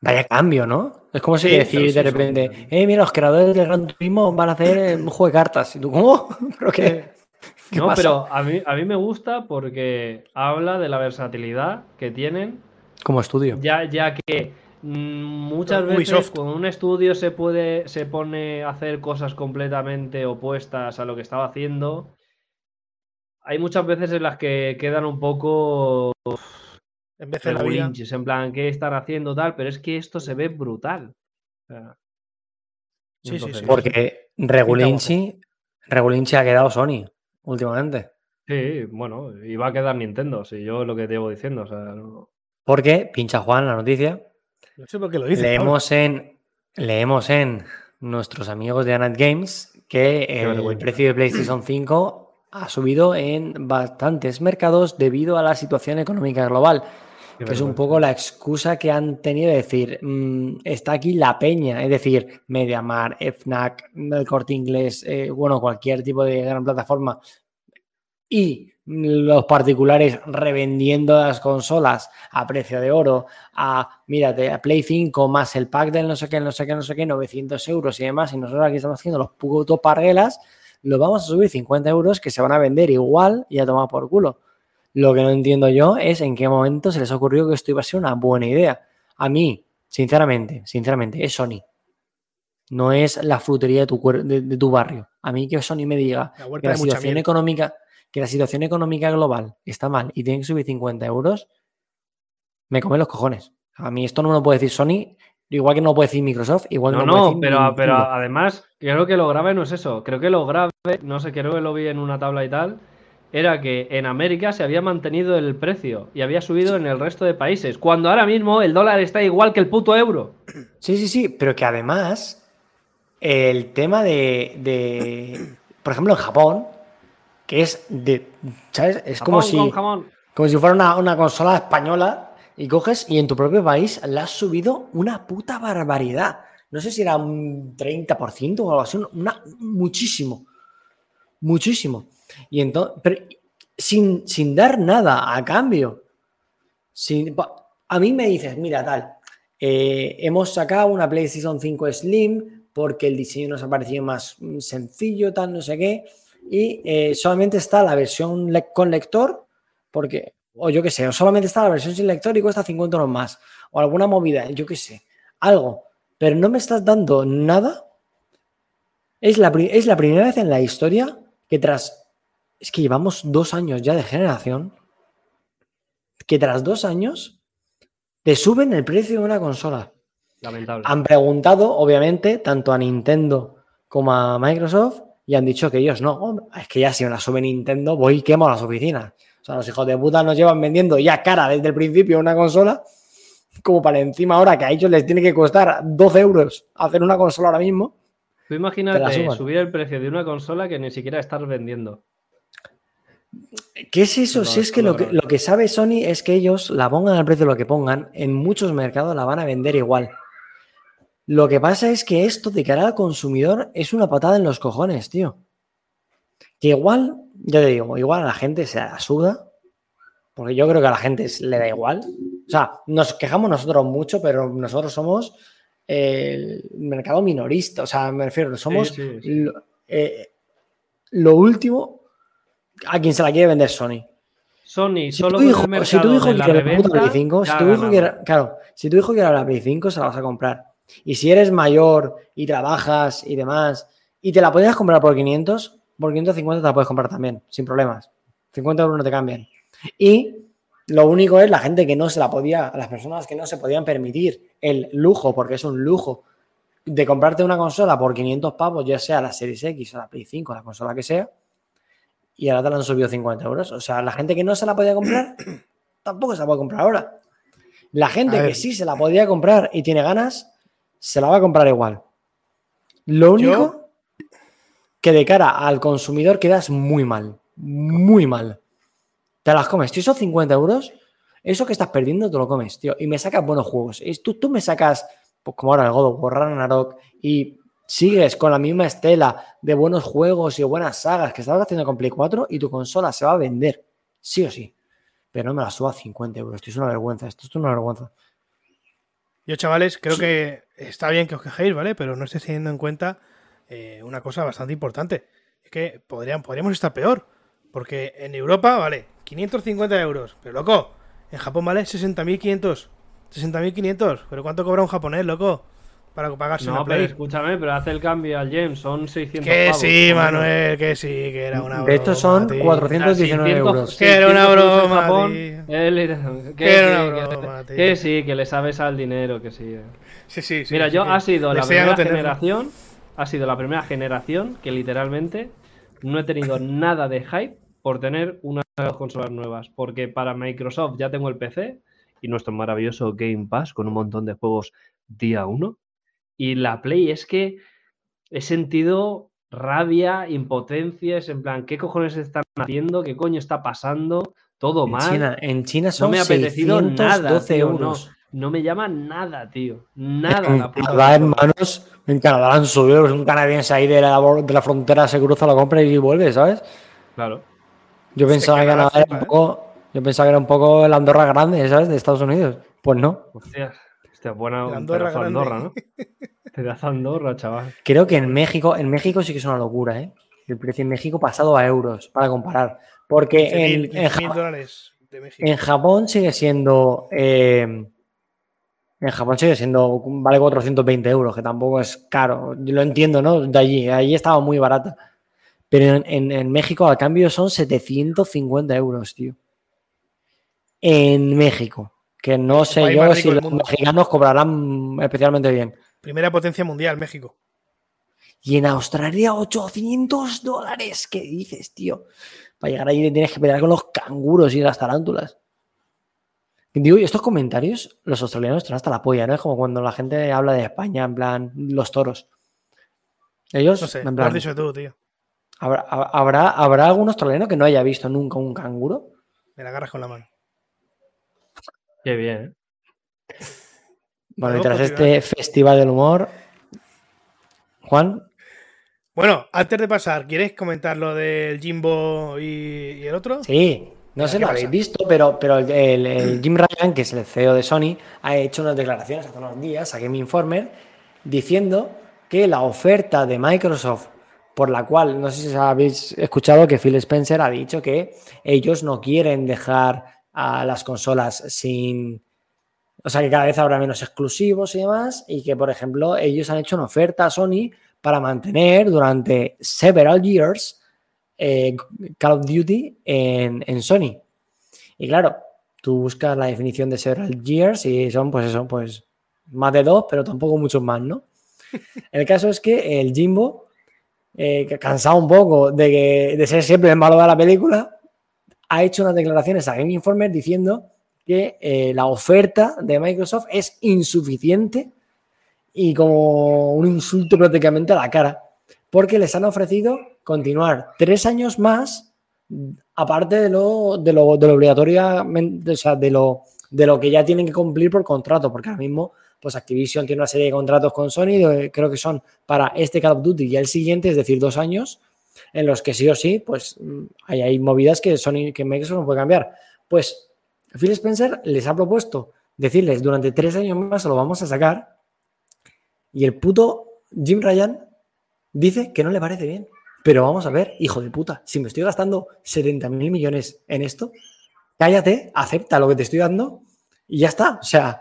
D: vaya cambio, ¿no? Es como si
C: Sí,
D: decir
C: sí, sí,
D: de
C: sí.
D: repente, eh, mira, los creadores del Gran Turismo van a hacer eh, un juego de cartas. ¿Y tú cómo? ¿Pero qué? ¿Qué
E: No,
D: pasa?
E: pero a mí, a mí me gusta porque habla de la versatilidad que tienen,
D: Como estudio.
E: ya, ya que mm, muchas veces
C: Ubisoft.
E: cuando un estudio se puede, se pone a hacer cosas completamente opuestas a lo que estaba haciendo, hay muchas veces en las que quedan un poco
C: En vez de la vida.
E: en plan, ¿qué están haciendo tal? Pero es que esto se ve brutal. O sea,
C: Sí, sí, sí.
D: Porque Regulinchi, Regulinchi ha quedado Sony últimamente.
E: Sí, bueno, y va a quedar Nintendo, si yo lo que te llevo diciendo, o sea, no-
D: Porque, pincha Juan la noticia,
C: No sé por qué lo dices. Pablo.
D: leemos en, leemos en nuestros amigos de Anat Games que el
E: vergüenza.
D: precio de PlayStation 5 ha subido en bastantes mercados debido a la situación económica global.
E: Qué
D: es un poco la excusa que han tenido de decir, mm, está aquí la peña, es decir, Mediamar, FNAC, el corte inglés, eh, bueno, cualquier tipo de gran plataforma, y los particulares revendiendo las consolas a precio de oro, a, mírate, a Play 5 más el pack del no sé qué, no sé qué, no sé qué, 900 euros y demás, y nosotros aquí estamos haciendo los putos parguelas, lo vamos a subir 50 euros que se van a vender igual y a tomar por culo. Lo que no entiendo yo es en qué momento se les ha ocurrido que esto iba a ser una buena idea. A mí, sinceramente, sinceramente, es Sony. No es la frutería de tu, de, de tu barrio. A mí que Sony me diga
C: La
D: que la situación económica, que la situación económica global está mal y tienen que subir 50 euros, me comen los cojones. A mí esto no me lo puede decir Sony, igual que no lo puede decir Microsoft, igual
E: No,
D: que no, lo
E: no,
D: puede decir
E: pero, pero además, creo que lo grave no es eso. Creo que lo grave, no sé, creo que lo vi en una tabla y tal, era que en América se había mantenido el precio y había subido en el resto de países, cuando ahora mismo el dólar está igual que el puto euro.
D: Sí, sí, sí, pero que además el tema de, de, por ejemplo, en Japón, que es de, ¿sabes? Es como si, como si fuera una, una consola española y coges y en tu propio país la has subido una puta barbaridad. No sé si era un 30% o algo así, una, muchísimo, muchísimo. Y entonces, sin, sin dar nada a cambio. Sin- a mí me dices, mira, tal, eh, hemos sacado una PlayStation 5 Slim porque el diseño nos ha parecido más mm, sencillo, tal, no sé qué, y eh, solamente está la versión con lector, porque, o yo qué sé, o solamente está la versión sin lector y cuesta 50 euros más, o alguna movida, yo qué sé, algo, pero no me estás dando nada. Es la, es la primera vez en la historia que tras, es que llevamos dos años ya de generación, que tras dos años te suben el precio de una consola.
E: Lamentable.
D: Han preguntado, obviamente, tanto a Nintendo como a Microsoft y han dicho que ellos no. Es que ya si me la sube Nintendo, voy y quemo las oficinas. O sea, los hijos de puta nos llevan vendiendo ya cara desde el principio una consola, como para encima ahora que a ellos les tiene que costar 12 euros hacer una consola ahora mismo.
E: Tú imagínate subir el precio de una consola que ni siquiera estás vendiendo.
D: ¿Qué es eso?
E: No,
D: si es que lo, que
E: grave.
D: lo que sabe Sony es que ellos la pongan al precio de lo que pongan, en muchos mercados la van a vender igual. Lo que pasa es que esto de cara al consumidor es una patada en los cojones, tío. Que igual, ya te digo, igual a la gente se la suda, porque yo creo que a la gente le da igual. O sea, nos quejamos nosotros mucho, pero nosotros somos el mercado minorista. O sea, me refiero, somos
E: sí, sí.
D: Lo, eh, lo último a quien se la quiere vender Sony.
E: Sony
D: Si
E: solo
D: tu hijo,
E: el
D: si tu hijo
E: la
D: quiere la
E: reventa,
D: Play 5, si
E: ya
D: tu hijo
E: ganamos.
D: quiere, claro, si tu hijo quiere la Play 5, se la vas a comprar. Y si eres mayor y trabajas y demás, y te la podías comprar por 500, por 550 te la puedes comprar también, sin problemas. 50 euros no te cambian. Y lo único es la gente que no se la podía, las personas que no se podían permitir el lujo, porque es un lujo, de comprarte una consola por 500 pavos, ya sea la Series X o la Play 5, la consola que sea, y ahora te la han subido 50 euros. O sea, la gente que no se la podía comprar, tampoco se la puede comprar ahora. La gente que sí se la podía comprar y tiene ganas, se la va a comprar igual. Lo único que de cara al consumidor quedas muy mal, muy mal. Te las comes. Si esos 50 euros, eso que estás perdiendo te lo comes, tío. Y me sacas buenos juegos. Tú, tú me sacas, pues como ahora el God of War, Ragnarok, y sigues con la misma estela de buenos juegos y buenas sagas que estabas haciendo con Play 4 y tu consola se va a vender, sí o sí. Pero no me la suba a 50 euros. Esto es una vergüenza. Esto es una vergüenza.
C: Yo, chavales, creo que está bien que os quejéis, ¿vale? Pero no estáis teniendo en cuenta eh, una cosa bastante importante. Es que podrían, podríamos estar peor. Porque en Europa, vale, 550 euros. Pero, loco, en Japón vale 60.500. 60.500. ¿Pero cuánto cobra un japonés, loco? Para pagarse
E: No,
C: una
E: pero escúchame, pero hace el cambio al James, son 600
C: Que
E: pavos,
C: sí. Manuel, que sí, que era una broma.
D: De hecho, son
C: tío.
D: 419
E: 600
D: euros.
C: Que era una
E: 600 euros en
C: broma,
E: Japón,
C: tío.
E: él que,
C: Que era
E: sí,
C: una
E: que-
C: broma, tío.
E: que sí, que le sabes al dinero, que sí. eh.
C: Sí, sí, sí.
E: Mira,
C: sí,
E: yo
C: que
E: ha sido la primera generación, ha sido la primera generación que literalmente no he tenido nada de hype por tener unas consolas nuevas, porque para Microsoft ya tengo el PC y nuestro maravilloso Game Pass con un montón de juegos día uno. Y la Play es que he sentido rabia, impotencia, es en plan, ¿qué cojones están haciendo? ¿Qué coño está pasando? Todo
D: En
E: mal.
D: China, en China
E: no
D: son
E: me ha apetecido nada,
D: 612
E: tío,
D: euros.
E: No, no me llama nada, tío. Nada.
D: En
E: la
D: Canadá, hermanos, en Canadá la han subido. Es un canadiense ahí de la, de la frontera, se cruza, lo compra y vuelve, ¿sabes?
E: Claro.
D: Yo pensaba que
C: Canadá
D: era un
C: ¿eh?
D: poco, yo pensaba que era un poco la Andorra grande, ¿sabes? De Estados Unidos. Pues no.
E: Hostia, hostia, buena
C: La. Andorra,
E: ¿no? Pedazo de Andorra, chaval.
D: Creo que en México, en México sí que es una locura, ¿eh? El precio en México pasado a euros, para comparar. Porque
C: 15.000
D: en, en
C: 15.000
D: Ja-
C: dólares de México.
D: en Japón sigue siendo. eh, en Japón sigue siendo. Vale 420 euros, que tampoco es caro. Yo lo entiendo, ¿no? De allí. Allí estaba muy barata. Pero en, en- en México, al cambio, son 750 euros, tío. En México. Que no sé yo si los
C: mundo.
D: mexicanos cobrarán especialmente bien.
C: Primera potencia mundial, México.
D: Y en Australia, 800 dólares. ¿Qué dices, tío? Para llegar allí tienes que pelear con los canguros y las tarántulas. Digo, y estos comentarios, los australianos están hasta la polla, ¿no? Es como cuando la gente habla de España, en plan, los toros. Ellos,
C: No sé,
D: en
C: lo has
D: plan,
C: dicho tú, tío.
D: ¿habrá, habrá, ¿habrá algún australiano que no haya visto nunca un canguro?
C: Me la agarras con la mano.
E: Qué bien, ¿eh?
D: Bueno, y tras este festival del humor, Juan,
C: Bueno, antes de pasar, ¿quieres comentar lo del Jimbo y, y el otro?
D: Sí, no sé si
C: ¿qué
D: lo
C: pasa?
D: habéis visto, pero, pero el, el- el Jim Ryan, que es el CEO de Sony, ha hecho unas declaraciones hace unos días a Game Informer diciendo que la oferta de Microsoft, por la cual, no sé si habéis escuchado que Phil Spencer ha dicho que ellos no quieren dejar a las consolas sin... O sea, que cada vez habrá menos exclusivos y demás, y que, por ejemplo, ellos han hecho una oferta a Sony para mantener durante several years eh, Call of Duty en, en Sony. Y claro, tú buscas la definición de several years y son, pues eso, pues más de dos, pero tampoco muchos más, ¿no? El caso es que el Jimbo, eh, cansado un poco de, que, de ser siempre el malo de la película, ha hecho unas declaraciones a Game Informer diciendo que eh, la oferta de Microsoft es insuficiente y como un insulto prácticamente a la cara, porque les han ofrecido continuar tres años más, aparte de lo, de lo, de lo obligatoriamente, o sea, de lo, de lo que ya tienen que cumplir por contrato, porque ahora mismo, pues Activision tiene una serie de contratos con Sony, creo que son para este Call of Duty y el siguiente, es decir, dos años, en los que sí o sí, pues mm, hay, hay movidas que Sony, que Microsoft no puede cambiar. Pues Phil Spencer les ha propuesto decirles durante tres años más lo vamos a sacar y el puto Jim Ryan dice que no le parece bien. Pero vamos a ver, hijo de puta, si me estoy gastando 70 mil millones en esto, cállate, acepta lo que te estoy dando y ya está. O sea,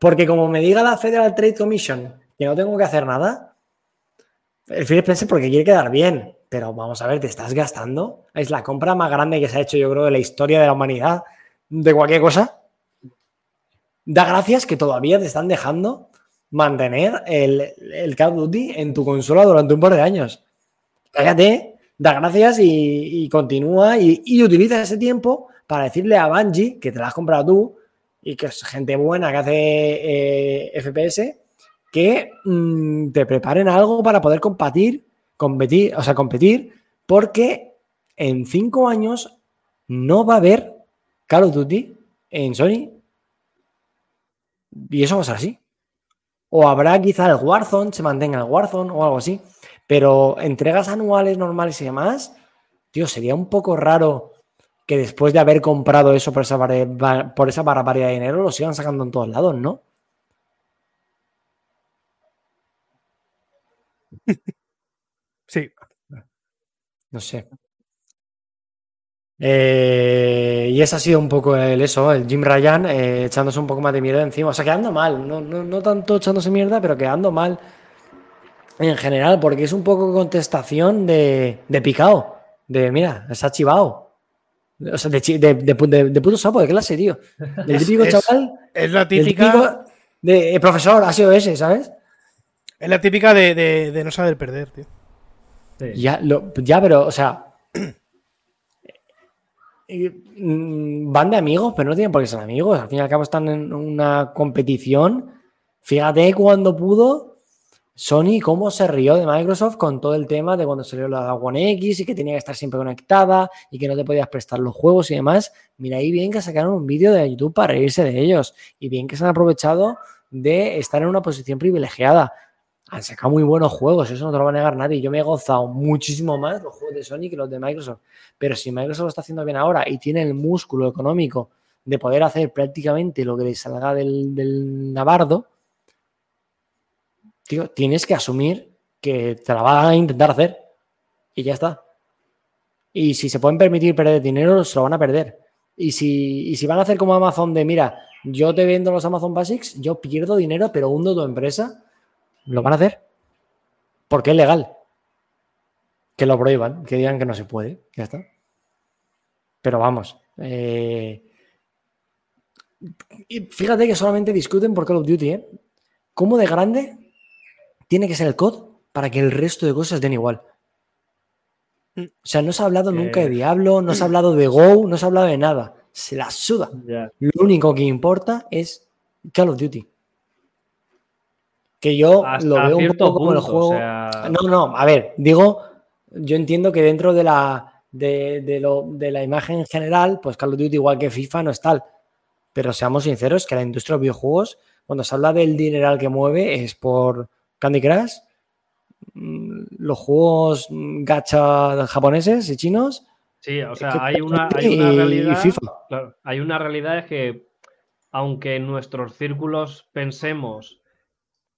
D: porque como me diga la Federal Trade Commission que no tengo que hacer nada, el Phil Spencer porque quiere quedar bien, pero vamos a ver, te estás gastando. Es la compra más grande que se ha hecho, yo creo, de la historia de la humanidad, de cualquier cosa. Da gracias que todavía te están dejando mantener el, el Call of Duty en tu consola durante un par de años. Cállate, da gracias y, continúa y, utiliza ese tiempo para decirle a Bungie que te la has comprado tú y que es gente buena que hace eh, FPS, que mm, te preparen algo para poder competir, competir, o sea, competir, porque en cinco años no va a haber Call of Duty en Sony. Y eso va a ser así. O habrá quizá el Warzone, se mantenga el Warzone o algo así. Pero entregas anuales normales y demás, tío, sería un poco raro que después de haber comprado eso por esa, por esa barbaridad de dinero, lo sigan sacando en todos lados, ¿no?
C: Sí.
D: No sé. Eh, y ese ha sido un poco el eso, el Jim Ryan eh, echándose un poco más de mierda encima. O sea, quedando mal, no, no, tanto echándose mierda, pero quedando mal en general, porque es un poco contestación de, de picao. De mira, se ha chivado. O sea, de, de, de, puto sapo, de clase, tío. Del típico chaval.
C: Es la típica.
D: de eh, profesor, ha sido ese, ¿sabes?
C: Es la típica de, no saber perder, tío.
D: Ya, ya, pero, o sea. Mm, van de amigos, pero no tienen por qué ser amigos. Al fin y al cabo están en una competición. Fíjate cuando pudo Sony cómo se rió de Microsoft con todo el tema de cuando salió la One X y que tenía que estar siempre conectada y que no te podías prestar los juegos y demás. Mira ahí bien que sacaron un vídeo de YouTube para reírse de ellos y bien que se han aprovechado de estar en una posición privilegiada han sacado muy buenos juegos, eso no te lo va a negar nadie. Yo me he gozado muchísimo más los juegos de Sony que los de Microsoft. Pero si Microsoft lo está haciendo bien ahora y tiene el músculo económico de poder hacer prácticamente lo que le salga del, del Navardo, tío, tienes que asumir que te la van a intentar hacer. Y ya está. Y si se pueden permitir perder dinero, se lo van a perder. Y si, y si van a hacer como Amazon de, mira, yo te vendo los Amazon Basics, yo pierdo dinero, pero hundo tu empresa lo van a hacer. Porque es legal. Que lo prohíban, que digan que no se puede. Ya está. Pero vamos. Eh, fíjate que solamente discuten por Call of Duty, ¿eh? ¿Cómo de grande tiene que ser el COD para que el resto de cosas den igual? O sea, no se ha hablado nunca de Diablo, no se ha hablado de Go, no se ha hablado de nada. Se la suda. Lo único que importa es Call of Duty. Que yo lo veo un poco como el juego. No, no, a ver, digo, yo entiendo que dentro de la, de, lo, de la imagen general, pues Call of Duty, igual que FIFA, no es tal. Pero seamos sinceros, que la industria de los videojuegos, cuando se habla del dineral que mueve, es por Candy Crush, mm, los juegos gacha japoneses y chinos.
E: Sí, o sea, hay una, hay una realidad. hay una realidad es que, aunque en nuestros círculos pensemos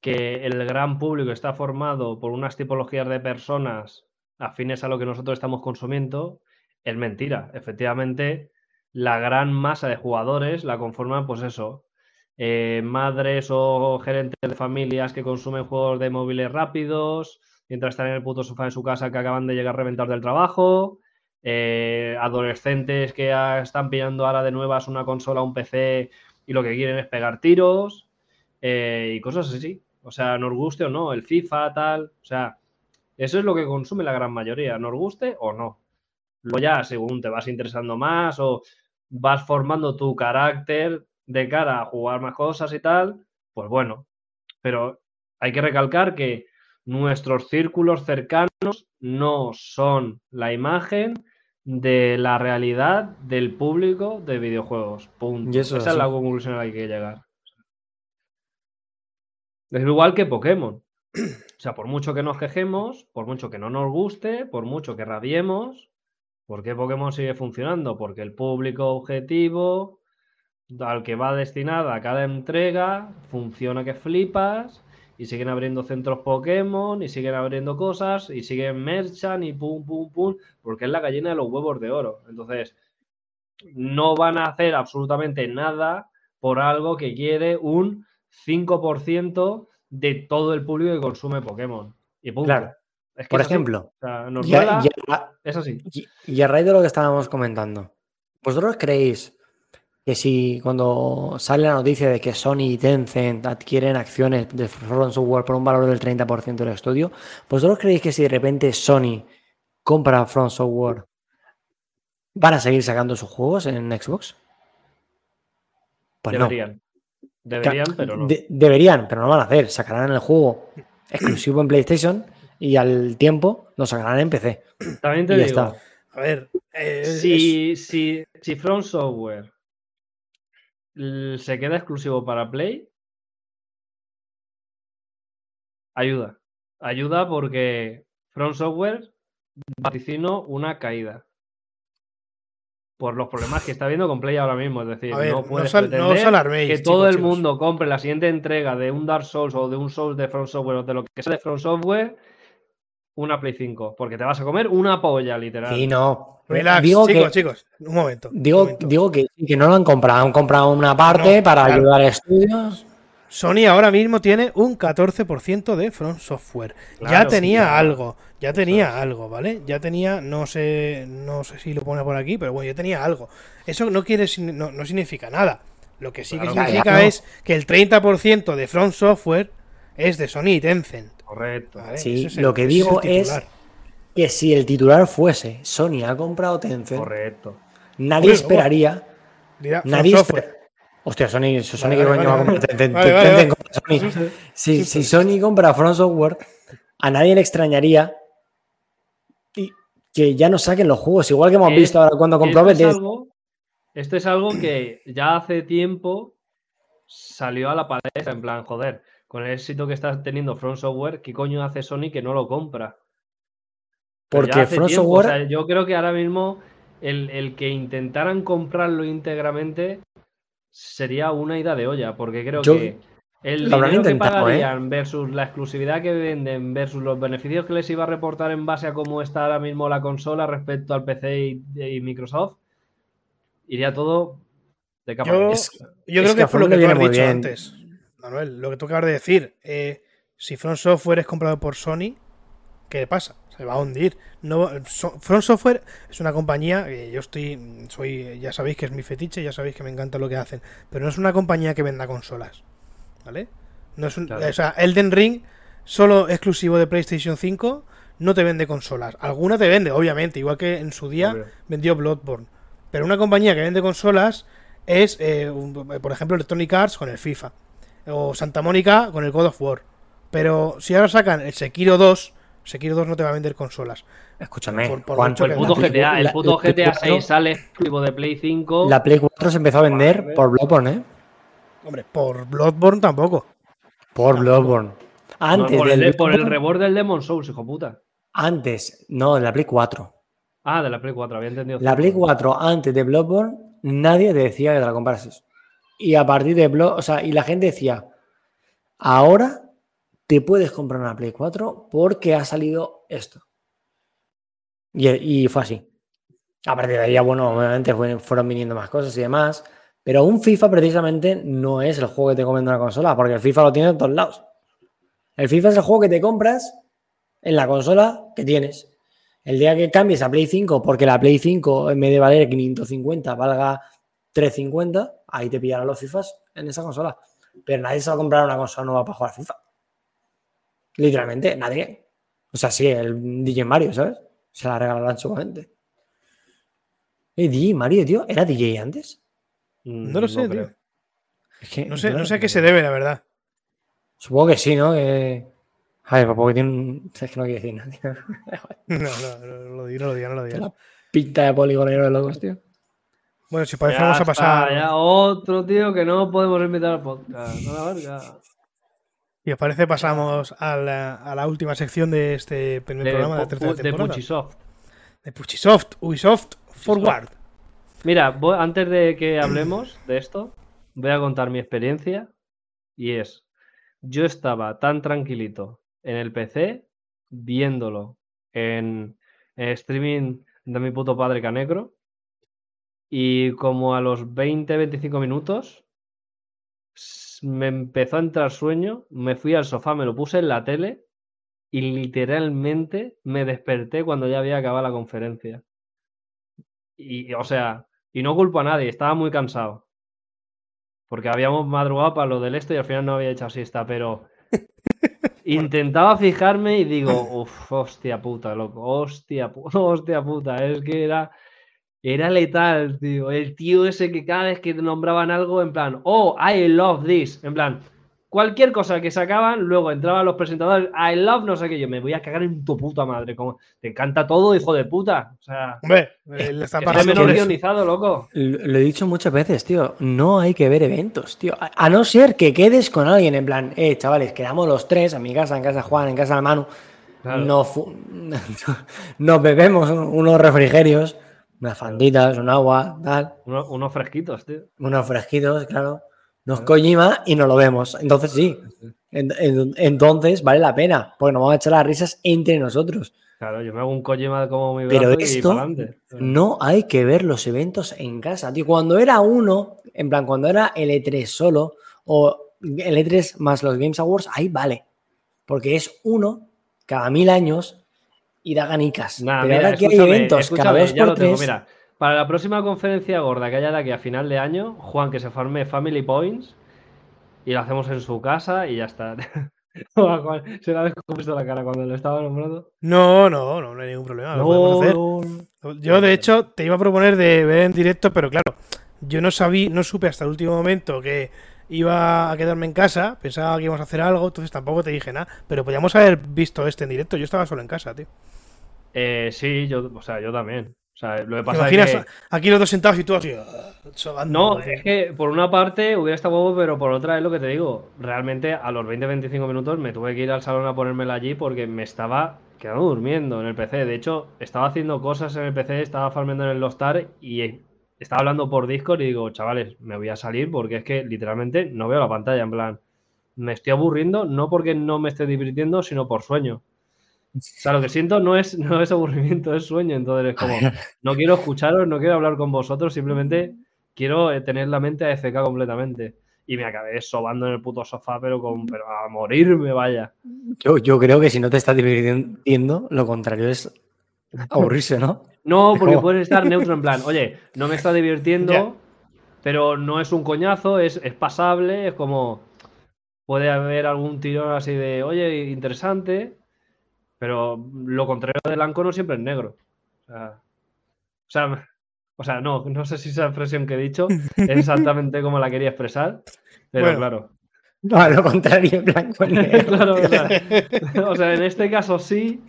E: que el gran público está formado por unas tipologías de personas afines a lo que nosotros estamos consumiendo, es mentira. Efectivamente, la gran masa de jugadores la conforman, pues eso, eh, madres o gerentes de familias que consumen juegos de móviles rápidos, mientras están en el puto sofá de su casa que acaban de llegar a reventar del trabajo, eh, adolescentes que están pillando ahora de nuevas una consola, un PC y lo que quieren es pegar tiros eh, y cosas así. O sea, nos guste o no, el FIFA, tal. O sea, eso es lo que consume la gran mayoría, nos guste o no. Luego ya, según te vas interesando más o vas formando tu carácter de cara a jugar más cosas y tal, pues bueno. Pero hay que recalcar que nuestros círculos cercanos no son la imagen de la realidad del público de videojuegos. Punto. Esa es la conclusión a la que hay que llegar. Es igual que Pokémon. O sea, por mucho que nos quejemos, por mucho que no nos guste, por mucho que rabiemos, ¿por qué Pokémon sigue funcionando? Porque el público objetivo al que va destinada cada entrega funciona que flipas y siguen abriendo centros Pokémon y siguen abriendo cosas y siguen merchan y pum, pum, pum, porque es la gallina de los huevos de oro. Entonces, no van a hacer absolutamente nada por algo que quiere un 5% de todo el público que consume Pokémon. Y punto.
D: Claro.
E: Es que
D: Por
E: es
D: ejemplo,
E: O sea, nos
D: y a-
E: duela,
D: y a-
E: es así.
D: Y, y a raíz de lo que estábamos comentando, ¿vosotros creéis que si cuando sale la noticia de que Sony y Tencent adquieren acciones de From Software por un valor del 30% del estudio, ¿vosotros creéis que si de repente Sony compra From Software, van a seguir sacando sus juegos en Xbox? Pues no.
E: Deberían. Pero no.
D: De- deberían, pero no lo van a hacer. Sacarán el juego exclusivo en PlayStation y al tiempo lo sacarán en PC.
E: También te
D: y ya
E: digo,
D: está.
C: A ver, eh, es-
E: si, si, si From Software se queda exclusivo para Play, ayuda. Ayuda porque From Software vaticino una caída. Por los problemas que está viendo con Play ahora mismo. Es decir,
C: ver,
E: no
C: no
E: puedes
C: no
E: pretender
C: os alarméis,
E: que
C: chicos,
E: todo el
C: chicos.
E: mundo compre la siguiente entrega de un Dark Souls o de un Souls de From Software o de lo que sea de From Software, una Play 5. Porque te vas a comer una polla, literal.
D: Y no.
C: relax,
D: digo
C: chicos,
D: que,
C: chicos, un momento. un
D: Digo,
C: momento.
D: digo que, que no lo han comprado, han comprado una parte
C: No,
D: para
C: claro.
D: ayudar a estudios.
C: Sony ahora mismo tiene un 14% de Front Software. ya tenía
E: claro.
C: algo, ya tenía algo, ¿vale? Ya tenía, no sé, no sé si lo pone por aquí, pero bueno, ya tenía algo. Eso no quiere, no, no significa nada. Lo que sí
E: Claro,
C: que
D: ya, ya,
C: significa
D: no.
C: es que el 30% de Front Software es de Sony y Tencent.
E: Correcto.
C: ¿vale?
D: Sí,
C: Ese es el-
D: lo que digo
C: el
D: es
C: titular.
D: que si el titular fuese Sony ha comprado Tencent,
E: Correcto.
D: nadie esperaría.
C: Dirá,
D: Nadie. Hostia, Sony, Sony
C: Vale,
D: que
C: vale,
D: coño va a comprar. Tencent, Tencent compra Sony. Si, si Sony compra Front Software, a nadie le extrañaría que ya no saquen los juegos, igual que hemos
E: Es-
D: visto ahora cuando compró
E: Esto es, algo, esto es algo que ya hace tiempo salió a la palestra, en plan, joder, con el éxito que está teniendo Front Software, ¿qué coño hace Sony que no lo compra?
D: Porque Front
E: tiempo,
D: Software,
E: o sea, yo creo que ahora mismo el, el que intentaran comprarlo íntegramente sería una ida de olla, porque creo
D: Yo-
E: que el
D: lo
E: dinero que
D: ¿eh?
E: pagarían versus la exclusividad que venden versus los beneficios que les iba a reportar en base a cómo está ahora mismo la consola respecto al PC y, y Microsoft, iría todo de capa
C: Yo.
D: Es-
C: yo
D: es
C: creo
D: que
C: fue lo que tú has dicho
D: bien.
C: antes, Manuel. Lo que tú acabas de decir. eh, si Front Software es comprado por Sony, ¿qué pasa? Se va a hundir. No, So- Front Software es una compañía yo estoy, soy, ya sabéis que es mi fetiche, ya sabéis que me encanta lo que hacen, pero no es una compañía que venda consolas, ¿vale? No es un,
E: Claro.
C: o sea, Elden Ring solo exclusivo de PlayStation 5 no te vende consolas. Alguna te vende, obviamente, igual que en su día
E: Obvio.
C: vendió Bloodborne. Pero una compañía que vende consolas es, eh, un- por ejemplo, Electronic Arts con el FIFA. O Santa Mónica con el God of War. Pero si ahora sacan el Sekiro 2, Sekiro 2 no te va a vender consolas.
D: escúchame,
C: Por-
D: Juan,
E: el puto
C: la-
E: GTA, el puto GTA
D: 4
E: 6 sale exclusivo de Play 5.
D: La Play 4 se empezó a vender por Bloodborne, ¿eh?
C: Hombre, por Bloodborne tampoco.
D: Por Bloodborne.
E: No,
D: Antes
E: por, el,
D: del
E: de- por el
D: Bloodborne-
E: reward del Demon Souls, hijo puta.
D: Antes, no, de la Play 4.
E: Ah, de la Play 4, había entendido.
D: La Play 4 antes de Bloodborne, nadie te decía que te la comprases. Y a partir de Blood, o sea, y la gente decía, ahora te puedes comprar una Play 4 porque ha salido esto. Y, y fue así. A partir de ahí, bueno, obviamente fue- fueron viniendo más cosas y demás. Pero un FIFA precisamente no es el juego que te comen en una consola, porque el FIFA lo tienes en todos lados. El FIFA es el juego que te compras en la consola que tienes. El día que cambies a Play 5, porque la Play 5 en vez de valer 550 valga 350, ahí te pillarán los FIFAs en esa consola. Pero nadie se va a comprar una consola nueva para jugar FIFA. Literalmente, nadie. O sea, sí, el DJ Mario, ¿sabes? Se la regalarán seguramente. Eh, DJ Mario, tío, ¿era DJ antes?
E: Mm,
C: No lo sé,
E: creo.
C: tío.
D: Es que
C: No sé, no sé a qué se debe, la verdad.
D: Supongo que sí, ¿no? Que... A ver, porque tiene un... Es que no quiero decir nada, tío.
C: No, no, no lo digo, no lo digo, no lo digo.
D: La pinta de poligonero de locos, tío.
C: Bueno, si parece,
E: Ya
C: vamos a pasar.
E: ya otro tío que no podemos invitar al podcast. A la verga.
C: Si os parece, pasamos a la, a la última sección de este primer
E: De,
C: programa de tercera
E: de
C: temporada.
E: Puchisoft.
C: De Puchisoft, Ubisoft, Forward.
E: Mira, antes de que hablemos de esto, voy a contar mi experiencia. Y es, yo estaba tan tranquilito en el PC, viéndolo en, en streaming de mi puto padre Canecro, Y como a los 20-25 minutos me empezó a entrar sueño, me fui al sofá, me lo puse en la tele y literalmente me desperté cuando ya había acabado la conferencia. Y, o sea, y no culpo a nadie, estaba muy cansado. Porque habíamos madrugado para lo del esto y al final no había echado siesta, pero intentaba fijarme y digo, uff, hostia puta, loco, hostia, pu- hostia puta, es que era, era letal, tío. El tío ese que cada vez que nombraban algo, en plan, oh, I love this, en plan, cualquier cosa que sacaban, luego entraban los presentadores, I love no sé qué, yo me voy a cagar en tu puta madre, como, te encanta todo, hijo de puta. O sea,
C: Hombre, él está
E: que
C: pasando
E: guionizado, loco.
D: Lo he dicho muchas veces, tío. No hay que ver eventos, tío. A, a no ser que quedes con alguien en plan, eh, chavales, quedamos los tres en mi casa, en casa de Juan, en casa de Manu.
E: Claro.
D: Nos, bebemos un- unos refrigerios, unas fanditas, un agua, tal,
E: Uno- unos fresquitos, tío.
D: unos fresquitos, claro. Nos Kojima y nos lo vemos. Entonces sí. En- en- entonces vale la pena, porque nos vamos a echar las risas entre nosotros.
E: Claro, yo me hago un Kojima como mi
D: Pero
E: y
D: esto no hay que ver los eventos en casa, tío. Cuando era uno, en plan, cuando era el E3 solo o el E3 más los Games Awards, ahí vale. Porque es uno cada mil años y da ganicas.
E: Nah,
D: Pero
E: mira,
D: ahora que hay eventos cada dos por
E: tengo,
D: tres,
E: mira. Para la próxima conferencia gorda que haya de aquí a final de año, Juan que se farme Family Points y lo hacemos en su casa y ya está. Se le ha descubierto la cara cuando lo estaba nombrando.
C: No, no, no, no hay ningún problema. lo podemos hacer.
E: no.
C: Yo, de hecho, te iba a proponer de ver en directo, pero claro, yo no sabí, no supe hasta el último momento que iba a quedarme en casa, pensaba que íbamos a hacer algo, entonces tampoco te dije nada, pero podíamos haber visto este en directo, yo estaba solo en casa, tío.
E: Eh, sí, yo, o sea, yo también. O sea, lo que
C: ¿Te
E: pasa es
C: imaginas
E: que...
C: aquí los dos sentados y tú así, sobando,
E: No, es que por una parte hubiera estado huevo, pero por otra es lo que te digo. Realmente a los 20-25 minutos me tuve que ir al salón a ponérmela allí porque me estaba quedando durmiendo en el PC. De hecho, estaba haciendo cosas en el PC, estaba farmeando en el Lostar y estaba hablando por Discord y digo, chavales, me voy a salir porque es que literalmente no veo la pantalla. En plan, me estoy aburriendo, no porque no me esté divirtiendo, sino por sueño. O sea, lo que siento no es, no es aburrimiento, es sueño. Entonces es como, no quiero escucharos, no quiero hablar con vosotros, simplemente quiero eh, tener la mente AFK completamente. Y me acabé sobando en el puto sofá, pero, con, pero a morirme, vaya.
D: yo, yo creo que si no te estás divirtiendo, lo contrario es aburrirse, ¿no?
E: No, porque
D: No.
E: puedes estar neutro en plan, oye, no me está divirtiendo, pero no es un coñazo, es, es pasable, es como, puede haber algún tirón así de, oye, interesante, pero lo contrario del blanco no siempre es negro. O sea, o sea, o sea, no, no sé si esa expresión que he dicho es exactamente como la quería expresar, pero
C: Bueno.
E: claro.
D: No, a lo contrario, en blanco y negro.
E: Claro, o sea, o sea, en este caso sí,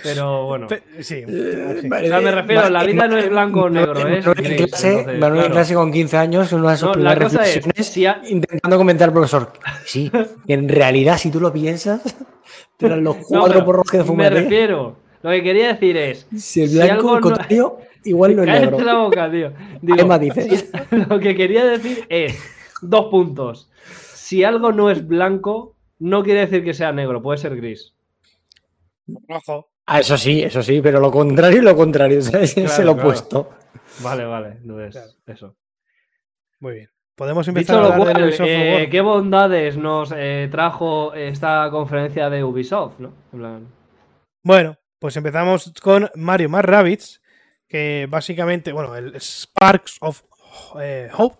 E: pero bueno.
C: Sí,
D: Eh,
C: sí.
D: vale,
E: O sea, me refiero, la vida no es blanco o negro,
D: Manuel
E: es
D: en clase,
E: entonces,
D: Manuel en
E: claro.
D: clase con 15 años, una de sus
E: No,
D: primeras
E: cosa es,
D: reflexiones,
E: si ha-
D: intentando comentar al profesor. Sí, que en realidad, si tú lo piensas, eran los
E: No,
D: cuatro
E: pero
D: porros que
E: Me
D: fumaste.
E: refiero. Lo que quería decir es.
D: Si el
E: si
D: blanco, el
E: no-
D: contrario, igual no es negro.
E: la boca, tío. Digo, si- lo que quería decir es. Dos puntos. Si algo no es blanco, no quiere decir que sea negro, puede ser gris.
C: Rojo.
D: Ah, eso sí, eso sí, pero lo contrario es lo contrario, ¿sabes? es
E: Claro,
D: el
E: claro.
D: opuesto.
E: Vale, vale. Entonces,
C: Claro.
E: eso.
C: Muy bien. Podemos empezar
E: Dicho
C: a
E: lo cual, eh? ¿qué bondades nos eh, trajo esta conferencia de Ubisoft? ¿no? En plan,
C: Bueno, pues empezamos con Mario más Rabbids, que básicamente, bueno, el Sparks of eh, Hope.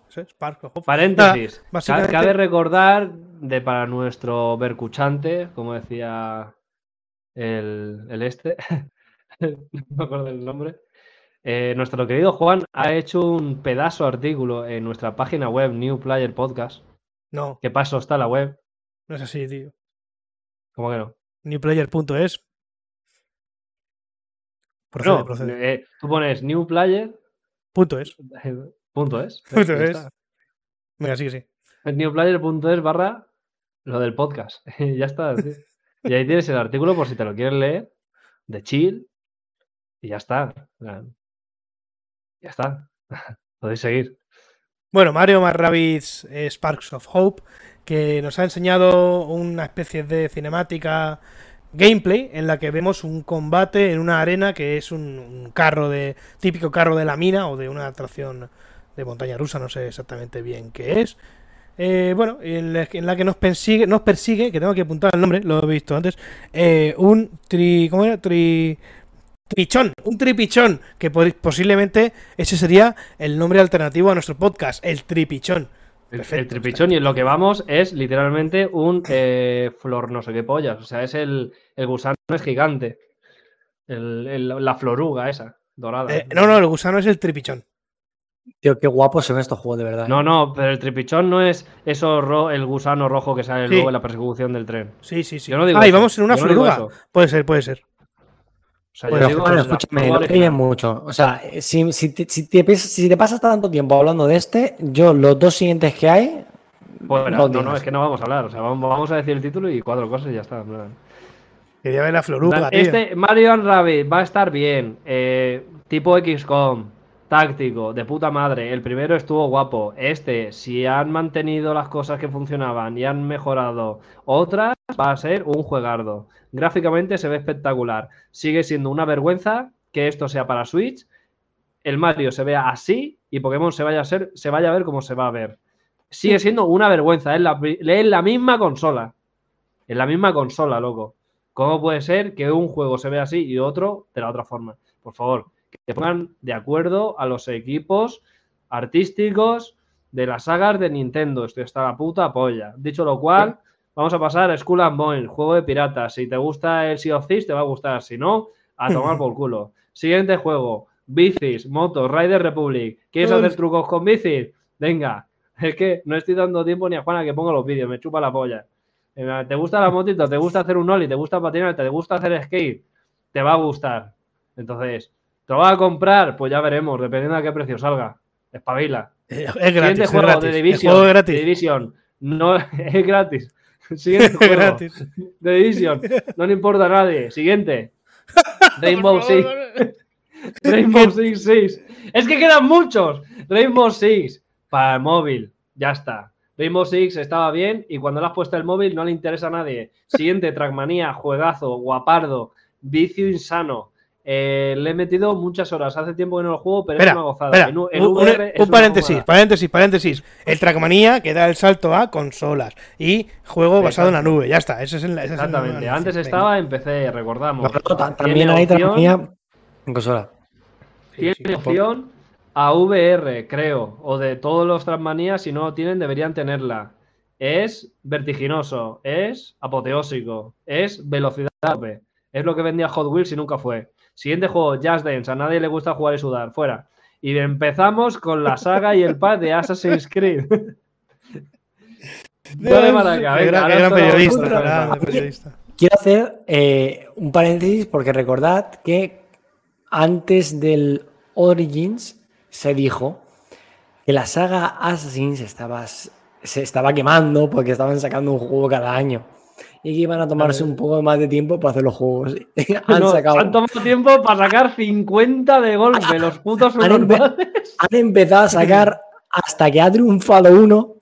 E: Paréntesis.
C: Básicamente-
E: Cabe recordar de para nuestro bercuchante, como decía el, el este, no me acuerdo el nombre. eh, nuestro querido Juan ha hecho un pedazo de artículo en nuestra página web New Player Podcast.
C: No,
E: ¿Qué paso está la web?
C: no es así, tío.
E: ¿Cómo que no?
C: Newplayer.es. Procede,
E: No,
C: procede.
E: eh, tú pones New Player.
C: Punto es.
E: Punto es.
C: Punto es.
E: está.
C: Venga, sí, sí.
E: Barra lo del podcast. ya está. Y ahí tienes el artículo por si te lo quieres leer, de chill, y ya está. Ya está. Podéis seguir.
C: Bueno, Mario más Rabbids eh, Sparks of Hope, que nos ha enseñado una especie de cinemática gameplay en la que vemos un combate en una arena que es un, un carro de típico carro de la mina o de una atracción de montaña rusa, no sé exactamente bien qué es. Eh, bueno, en la, en la que nos persigue, nos persigue, que tengo que apuntar el nombre, lo he visto antes, eh, un tri, ¿cómo era? Tri, tripichón, un tripichón, que po- posiblemente ese sería el nombre alternativo a nuestro podcast, el tripichón.
E: El,
C: Perfecto,
E: el tripichón y en lo que vamos es literalmente un eh, flor no sé qué pollas. O sea, es el, el gusano es gigante. El- la floruga esa, dorada.
C: No, no, el gusano es el tripichón.
D: Tío, qué guapos son estos juegos, de verdad.
E: No, no, pero el tripichón no es eso ro- el gusano rojo que sale
C: Sí.
E: luego en la persecución del tren.
C: Sí, sí, sí.
E: Yo no digo
C: ah, y vamos en una
E: no eso.
C: puede ser, puede ser.
E: O sea, yo
D: Pero,
E: digo
D: escúchame, no te mucho. O sea, si, si, te, si, te, pes- si te pasas tanto tiempo hablando de este, yo los dos siguientes que hay.
E: Fuera.
D: no
E: No, es que no vamos a hablar. O sea, vamos, vamos a decir el título y cuatro cosas y ya está.
C: Quería ver la floruga, tío.
E: Este Mario and Rabbit va a estar bien. eh, tipo XCOM, táctico, de puta madre. El primero estuvo guapo. Este, si han mantenido las cosas que funcionaban y han mejorado otras, va a ser un juegardo. Gráficamente se ve espectacular. Sigue siendo una vergüenza que esto sea para Switch. El Mario se vea así y Pokémon se vaya a, ser, se vaya a ver como se va a ver. Sigue siendo una vergüenza. Es la, es la misma consola. Es la misma consola, loco. ¿Cómo puede ser que un juego se vea así y otro de la otra forma? Por favor, que pongan de acuerdo a los equipos artísticos de las sagas de Nintendo. Estoy hasta la puta polla. Dicho lo cual, vamos a pasar a Skull and Bones, juego de piratas. Si te gusta el Sea of Thieves, te va a gustar. Si no, a tomar por culo. Siguiente juego, bicis, motos, Rider Republic. ¿Quieres hacer trucos con bicis? Venga. Es que no estoy dando tiempo ni a Juana que ponga los vídeos, me chupa la polla. Eh, ¿Te gusta la motito? ¿Te gusta hacer un ollie? ¿Te gusta patinar? ¿Te gusta hacer skate? Te va a gustar. Entonces, ¿te lo vas a comprar? Pues ya veremos, dependiendo a qué precio salga. Espabila.
C: Eh, Es
E: Siguiente
C: gratis, es
E: juego
C: gratis.
E: de Division.
C: juego
E: de
C: gratis.
E: Division. No, es gratis. Siguiente
C: Es
E: juego
C: gratis.
E: de Division. No le importa a nadie. Siguiente. Rainbow Six. Rainbow Six 6. Es que quedan muchos. Rainbow Six para el móvil. Ya está. Rainbow Six estaba bien y cuando le has puesto el móvil no le interesa a nadie. Siguiente, Trackmania, juegazo, guapardo, vicio insano. Eh, le he metido muchas horas. Hace tiempo que no lo juego, pero
C: Espera,
E: es una gozada.
C: espera,
E: En, U- en
C: un, un-
E: VR es
C: un
E: una
C: paréntesis,
E: gozada.
C: paréntesis, paréntesis. El Trackmania que da el salto a consolas y juego basado en la nube. Ya está, ese es el, ese
E: Exactamente. Antes estaba en PC, recordamos.
D: También hay Trackmania en consola.
E: Tiene
C: sí.
E: opción a VR, creo, o de todos los Transmanías, si no lo tienen, deberían tenerla. Es vertiginoso, es apoteósico, es velocidad, es lo que vendía Hot Wheels y nunca fue. Siguiente juego, Just Dance, a nadie le gusta jugar y sudar, fuera. Y empezamos con la saga y el pad de Assassin's Creed. Dale para acá,
C: Qué
E: venga, esto lo
C: periodista.
D: Quiero hacer eh, un paréntesis porque recordad que antes del Origins se dijo que la saga Assassin's estaba, se estaba quemando porque estaban sacando un juego cada año y que iban a tomarse un poco más de tiempo para hacer los juegos. han
E: No,
D: sacado,
E: han tomado tiempo para sacar 50 de golpe, los putos
D: Han empe- han empezado a sacar hasta que ha triunfado uno.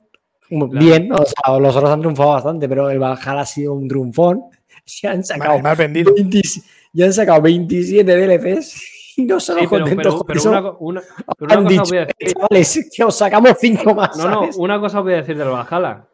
E: Claro.
D: Bien, o sea, los otros han triunfado bastante, pero el Valhalla ha sido un triunfón. Y han sacado,
C: Vale, más vendido.
D: 20 ya han sacado 27 DLCs y no se
E: Sí,
D: contentos
E: pero-
D: con
E: pero
D: eso.
E: una, co- una- pero una
D: han
E: cosa
D: dicho,
E: os voy a decir.
D: chavales, que os sacamos 5 más.
E: No, no, una cosa os voy a decir del Valhalla.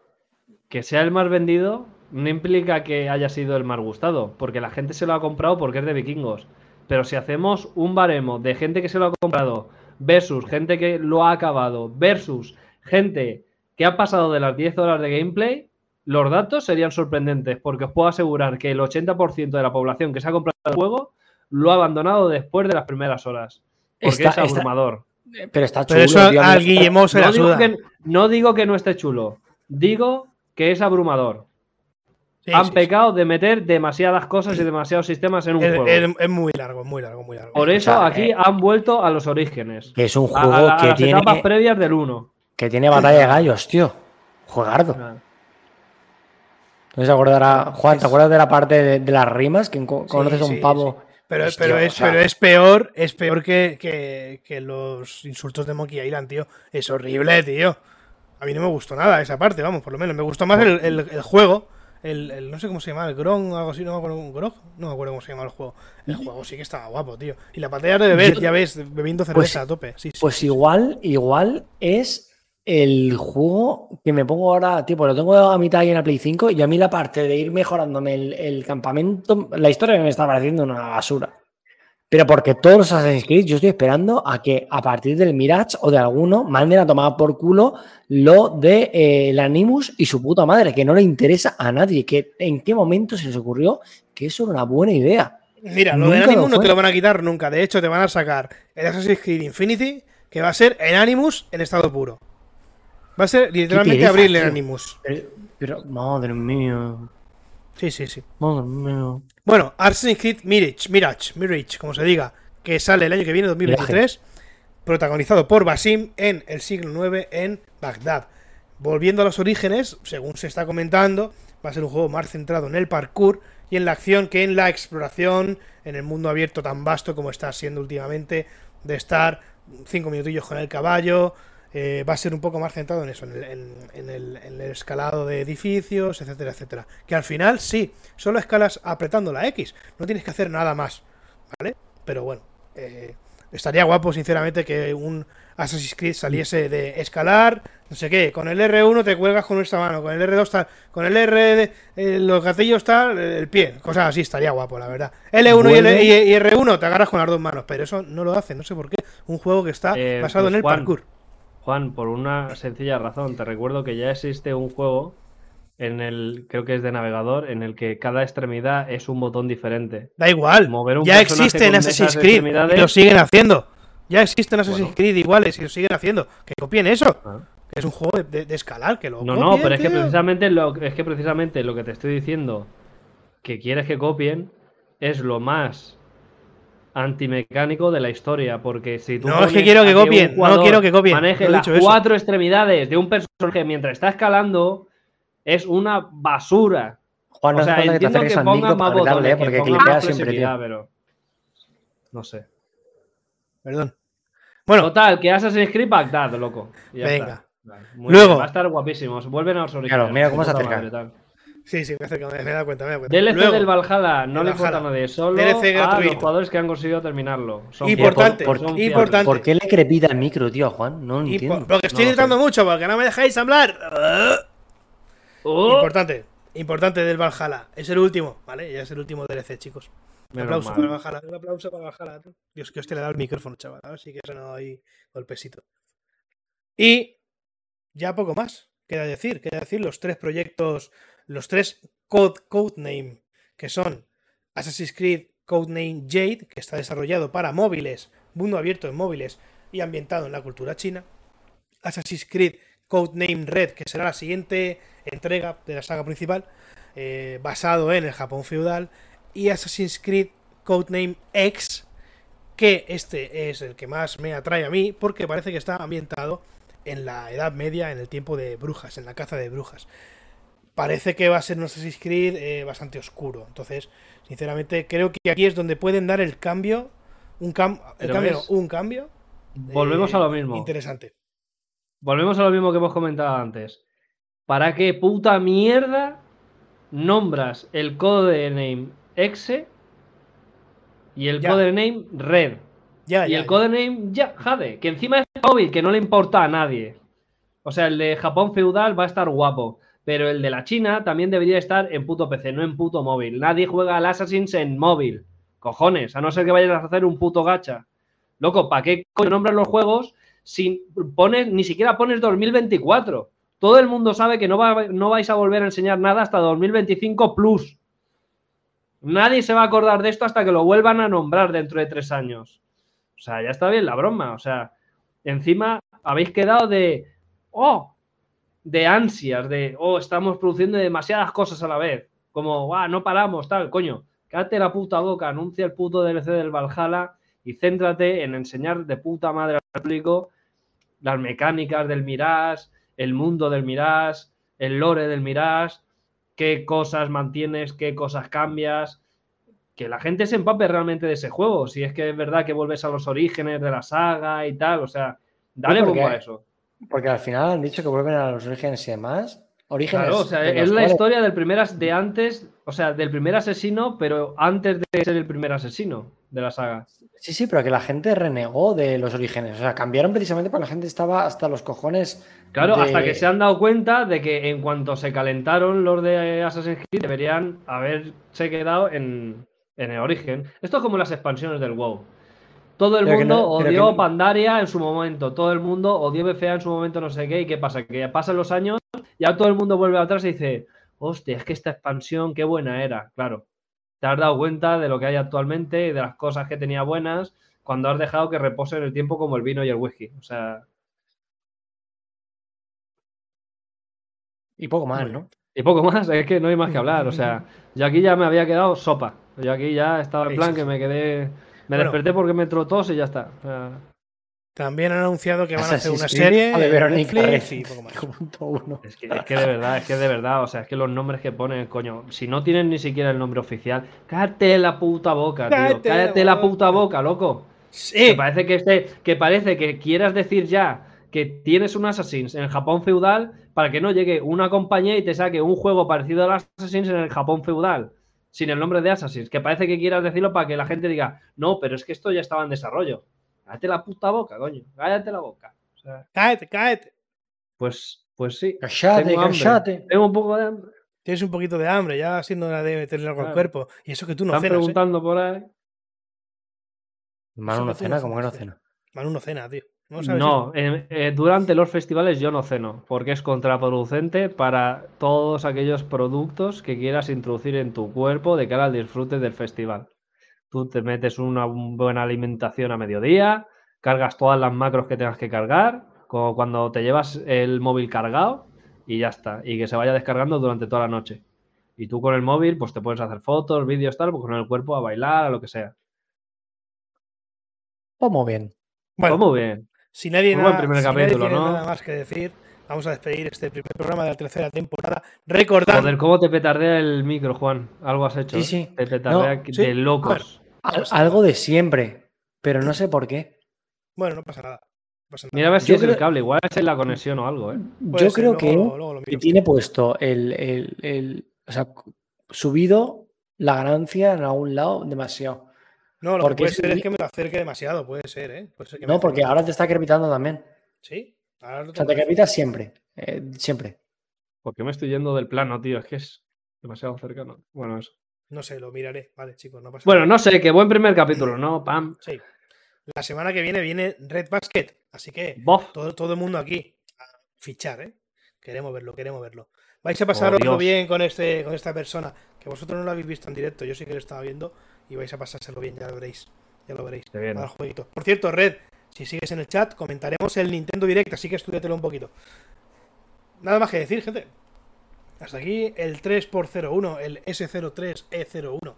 E: Que sea el más vendido no implica que haya sido el más gustado, porque la gente se lo ha comprado porque es de vikingos. Pero si hacemos un baremo de gente que se lo ha comprado versus gente que lo ha acabado versus gente que ha pasado de las 10 horas de gameplay, los datos serían sorprendentes, porque os puedo asegurar que el 80% de la población que se ha comprado el juego lo ha abandonado después de las primeras horas. Porque
D: Está-
E: es
D: está-
E: abrumador.
D: Pero está chulo.
C: Pero eso
D: tío,
C: al Guillemot se
E: No
C: la
E: digo,
C: suda.
E: que, no digo que no esté chulo, digo que es abrumador.
C: Sí,
E: Han
C: sí, sí.
E: pecado de meter demasiadas cosas y demasiados sistemas en un
C: Es,
E: juego.
C: es- es muy largo, muy largo, muy largo.
E: Por eso
D: o sea,
E: aquí
D: eh,
E: han vuelto a los orígenes.
D: Que es un
E: A,
D: juego
E: a- a
D: que,
E: las etapas
D: tiene,
E: previas del 1.
D: que tiene batalla de gallos, tío. Juegardo. No se acordará. Juan, ¿te acuerdas de la parte de, de las rimas? Que conoces a un pavo.
C: sí. Pero,
D: Hostia,
C: pero,
D: o
C: es,
D: sea,
C: pero es peor, es peor que, que- que los insultos de Monkey Island, tío. Es horrible, tío. A mí no me gustó nada esa parte, vamos, por lo menos. Me gustó más el, el- el juego El, el- no sé cómo se llama, el Gron o algo así, no me acuerdo, Grog, no me acuerdo cómo se llama el juego. El juego sí que estaba guapo, tío. Y la pantalla de beber,
D: Yo-
C: ya ves, bebiendo cerveza
D: Pues-
C: a tope. Sí, sí.
D: Pues igual, igual es el juego que me pongo ahora, tipo, lo tengo a mitad ahí en la Play 5 y a mí la parte de ir mejorándome el, el campamento, la historia me está pareciendo una basura. Pero porque todos los Assassin's Creed yo estoy esperando a que a partir del Mirage o de alguno manden a tomar por culo lo de eh, el Animus y su puta madre, que no le interesa a nadie. Que ¿En qué momento se les ocurrió que eso era una buena idea?
C: Mira, lo
D: Nunca lo
C: Animus no te lo van a quitar nunca. De hecho, te van a sacar el Assassin's Creed Infinity, que va a ser en Animus en estado puro. Va a ser literalmente abrirle
D: tío.
C: Animus.
D: Pero, pero, madre mía,
C: Sí, sí, sí.
D: madre mía.
C: Bueno, Assassin's Creed Mirage, Mirage, Mirage, como se diga, que sale el año que viene, 2023, protagonizado por Basim en el siglo IX en Bagdad. Volviendo a los orígenes, según se está comentando, va a ser un juego más centrado en el parkour y en la acción que en la exploración, en el mundo abierto tan vasto como está siendo últimamente, de estar cinco minutillos con el caballo. Eh, va a ser un poco más centrado en eso, en el, en- en el- en el escalado de edificios, etcétera, etcétera. Que al final sí, solo escalas apretando la X, no tienes que hacer nada más, ¿vale? Pero bueno, eh, estaría guapo, sinceramente, que un Assassin's Creed saliese de escalar, no sé qué, con el R1 te cuelgas con esta mano, con el R2 tal, con el R, de- eh, los gatillos tal, el pie, cosas así, estaría guapo, la verdad. L1 y, L- y- y R1 te agarras con las dos manos, pero eso no lo hace, no sé por qué. Un juego que está
E: Eh,
C: basado
E: pues,
C: en el
E: Juan,
C: parkour.
E: Juan, por una sencilla razón, te recuerdo que ya existe un juego en el, creo que es de navegador, en el que cada extremidad es un botón diferente.
C: Da igual,
E: mover un
C: ya existen
E: con
C: Assassin's Creed y lo siguen haciendo. Ya existen Assassin's
E: Bueno.
C: Creed iguales y lo siguen haciendo. Que copien eso.
E: Ah.
C: Es un juego de, de- de escalar, que lo
E: No, no,
C: copien,
E: pero es que precisamente lo, es que precisamente lo que te estoy diciendo que quieres que copien es lo más antimecánico de la historia, porque si tú
C: No, es que quiero que copien, no quiero que copien,
E: maneje las
C: eso.
E: cuatro extremidades de un personaje mientras está escalando es una basura.
D: Juan, no
E: o sea,
D: que
E: entiendo que pongan
D: micro
E: más botones,
D: ¿eh?
E: que
D: porque cliquea
E: más
D: siempre, tío.
E: pero no sé.
C: Perdón. Bueno,
E: Total, que Assassin's Creed Bagdad, loco. Ya
C: Venga.
E: está. Vale, muy
C: Luego-
E: bien, va a estar guapísimo. Vuelven a los orígenes.
D: mira cómo se acerca.
E: madre.
C: Sí, sí, me, acerco, me, me he dado cuenta, me he dado cuenta.
E: DLC
C: Luego,
E: del Valhalla, no le importa nadie, solo
C: DLC
E: a
C: gratuito.
E: los jugadores que han conseguido terminarlo. Son
C: Importante,
E: son fiables.
C: importante.
D: ¿Por qué le crepita el micro, tío, a Juan? No lo entiendo.
C: por- porque estoy
E: No
C: gritando mucho, porque no me dejáis hablar.
E: ¡Oh!
C: Importante, importante del Valhalla. Es el último, ¿vale? Ya es el último DLC, chicos. Un aplauso
E: mal.
C: para Valhalla. Un aplauso para Valhalla. Dios, que os te le da el micrófono, chaval. Así que eso no hay golpecito. Y ya poco más. Queda decir, queda decir los tres proyectos, los tres code, codename, que son Assassin's Creed Codename Jade, que está desarrollado para móviles, mundo abierto en móviles y ambientado en la cultura china. Assassin's Creed Codename Red, que será la siguiente entrega de la saga principal, eh, basado en el Japón feudal. Y Assassin's Creed Codename X, que este es el que más me atrae a mí, porque parece que está ambientado en la Edad Media, en el tiempo de brujas, en la caza de brujas. Parece que va a ser un Assassin's Creed eh, bastante oscuro. Entonces, sinceramente, creo que aquí es donde pueden dar el cambio. Un, cam el
E: Pero
C: cambio, no, un cambio.
E: Volvemos
C: eh,
E: a lo mismo.
C: Interesante.
E: Volvemos a lo mismo que hemos comentado antes. ¿Para qué puta mierda nombras el codename exe y el
C: Ya.
E: codename red?
C: Ya,
E: y
C: ya,
E: el codename ya, Jade, que encima es móvil, que no le importa a nadie. O sea, el de Japón feudal va a estar guapo, pero el de la China también debería estar en puto PC, no en puto móvil. Nadie juega al Assassin's en móvil. Cojones, a no ser que vayas a hacer un puto gacha. Loco, ¿para qué coño nombras los juegos sin pones, ni siquiera pones 2024? Todo el mundo sabe que no, va- no vais a volver a enseñar nada hasta 2025 plus. Nadie se va a acordar de esto hasta que lo vuelvan a nombrar dentro de tres años. O sea, ya está bien la broma. O sea, encima habéis quedado de. ¡Oh! De ansias, de. ¡Oh! Estamos produciendo demasiadas cosas a la vez. Como, ¡ah! No paramos, tal, coño. Cállate la puta boca, anuncia el puto DLC del Valhalla y céntrate en enseñar de puta madre al público las mecánicas del Mirage, el mundo del Mirage, el lore del Mirage, qué cosas mantienes, qué cosas cambias, que la gente se empape realmente de ese juego, si es que es verdad que vuelves a los orígenes de la saga y tal, o sea, dale bombo a eso.
D: Porque al final han dicho que vuelven a los orígenes y demás. Orígenes.
E: Claro, o sea, es la
D: cuales-
E: historia del primer as- de antes, o sea, del primer asesino, pero antes de ser el primer asesino de la saga.
D: Sí, sí, pero que la gente renegó de los orígenes. O sea, cambiaron precisamente porque la gente estaba hasta los cojones.
E: Claro,
D: de-
E: hasta que se han dado cuenta de que en cuanto se calentaron los de Assassin's Creed deberían haberse quedado en, en el origen. Esto es como las expansiones del WoW. Todo el
D: Pero
E: mundo
D: no-
E: odió
D: que-
E: Pandaria en su momento, todo el mundo odió BFA en su momento, no sé qué, y qué pasa, que pasan los años, ya todo el mundo vuelve atrás y dice, hostia, es que esta expansión qué buena era, claro. Te has dado cuenta de lo que hay actualmente y de las cosas que tenía buenas cuando has dejado que repose en el tiempo como el vino y el whisky. O sea,
D: Y poco más, ¿no?
E: Y poco más, es que no hay más que hablar. O sea, yo aquí ya me había quedado sopa. Yo aquí ya estaba en plan que me quedé. Me
C: Bueno.
E: desperté porque me entró tos y ya está. O sea,
C: También han anunciado que van a hacer una serie
D: de Verónica
C: Netflix
D: Red.
C: y poco más.
D: Punto uno.
E: es, que, es que de verdad, es que de verdad. O sea, es que los nombres que ponen, coño, si no tienen ni siquiera el nombre oficial, cállate la puta boca, tío.
C: Cállate
E: Cállate,
C: la
E: la puta boca, loco. Que
C: Sí,
E: parece que, esté, que parece que quieras decir ya que tienes un Assassins en el Japón feudal para que no llegue una compañía y te saque un juego parecido al Assassins en el Japón feudal, sin el nombre de Assassins. Que parece que quieras decirlo para que la gente diga, no, pero es que esto ya estaba en desarrollo. Cállate la puta boca, coño. Cállate la boca. O sea,
C: cállate, cállate.
E: pues, pues sí. Tengo hambre.
D: cachate.
E: Tengo un poco de hambre.
C: Tienes un poquito de hambre, ya siendo hora de meterle algo al cuerpo. Y eso que tú no
E: Están
C: cenas, ¿eh?
E: preguntando por ahí.
D: Manu no cena, como que no cena.
C: Manu no cena, tío. No, sabes
E: No,
C: eso.
E: eh, eh, durante los festivales yo no ceno, porque es contraproducente para todos aquellos productos que quieras introducir en tu cuerpo de cara al disfrute del festival. Tú te metes una buena alimentación a mediodía, cargas todas las macros que tengas que cargar, como cuando te llevas el móvil cargado y ya está, y que se vaya descargando durante toda la noche. Y tú con el móvil, pues te puedes hacer fotos, vídeos, tal, pues con el cuerpo a bailar, a lo que sea.
D: Pues muy bien.
C: Bueno,
E: Pues muy bien.
C: Si nadie, nada,
E: primer
C: si nadie
E: capítulo,
C: tiene
E: ¿no?
C: nada más que decir, vamos a despedir este primer programa de la tercera temporada. Recordando.
E: Joder, ¿cómo te petardea el micro, Juan? Algo has hecho.
D: Sí,
E: ¿eh?
D: sí.
E: Te petardea
D: No,
E: de
C: sí.
E: locos.
D: Al- algo de siempre, pero no sé por qué.
C: Bueno, no pasa nada. no pasa nada.
E: Mira a ver si
D: Yo
E: es el
D: creo-
E: cable. Igual es en la conexión o algo, ¿eh?
C: Puede
D: Yo creo que,
C: luego
D: que
C: miro.
D: tiene puesto el, el- el- o sea, subido la ganancia en algún lado demasiado.
C: No, lo
D: porque
C: que puede ser es que me lo acerque demasiado, puede ser, ¿eh? Puede ser que me
D: No, porque ahora te está crepitando también.
C: Sí, ahora
D: O sea, te
C: que
D: crepita siempre. eh, siempre.
E: ¿Por qué me estoy yendo del plano, tío? Es que es demasiado cercano. Bueno, eso.
C: No sé, lo miraré. Vale, chicos, no pasa
E: Bueno,
C: nada.
E: no sé, qué buen primer capítulo, ¿no? Pam.
C: Sí. La semana que viene viene Red Basket, así que
E: Bof.
C: todo, todo el mundo aquí a fichar, ¿eh? Queremos verlo, queremos verlo. Vais a pasarlo
E: Oh,
C: bien con este, con esta persona, que vosotros no lo habéis visto en directo, yo sí que lo estaba viendo y vais a pasárselo bien, ya lo veréis. Ya lo veréis. Jueguito. Por cierto, Red, si sigues en el chat, comentaremos el Nintendo Direct, así que estudiatelo un poquito. Nada más que decir, gente. Hasta aquí el 3x01, el S03E01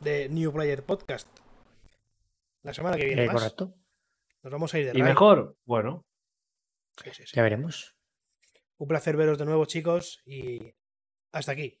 C: de New Player Podcast. La semana que viene
D: Eh,
C: más.
D: correcto.
C: Nos vamos a ir de
E: ¿Y mejor? Bueno.
C: Sí, sí, sí.
D: Ya veremos.
C: Un placer veros de nuevo, chicos, y hasta aquí.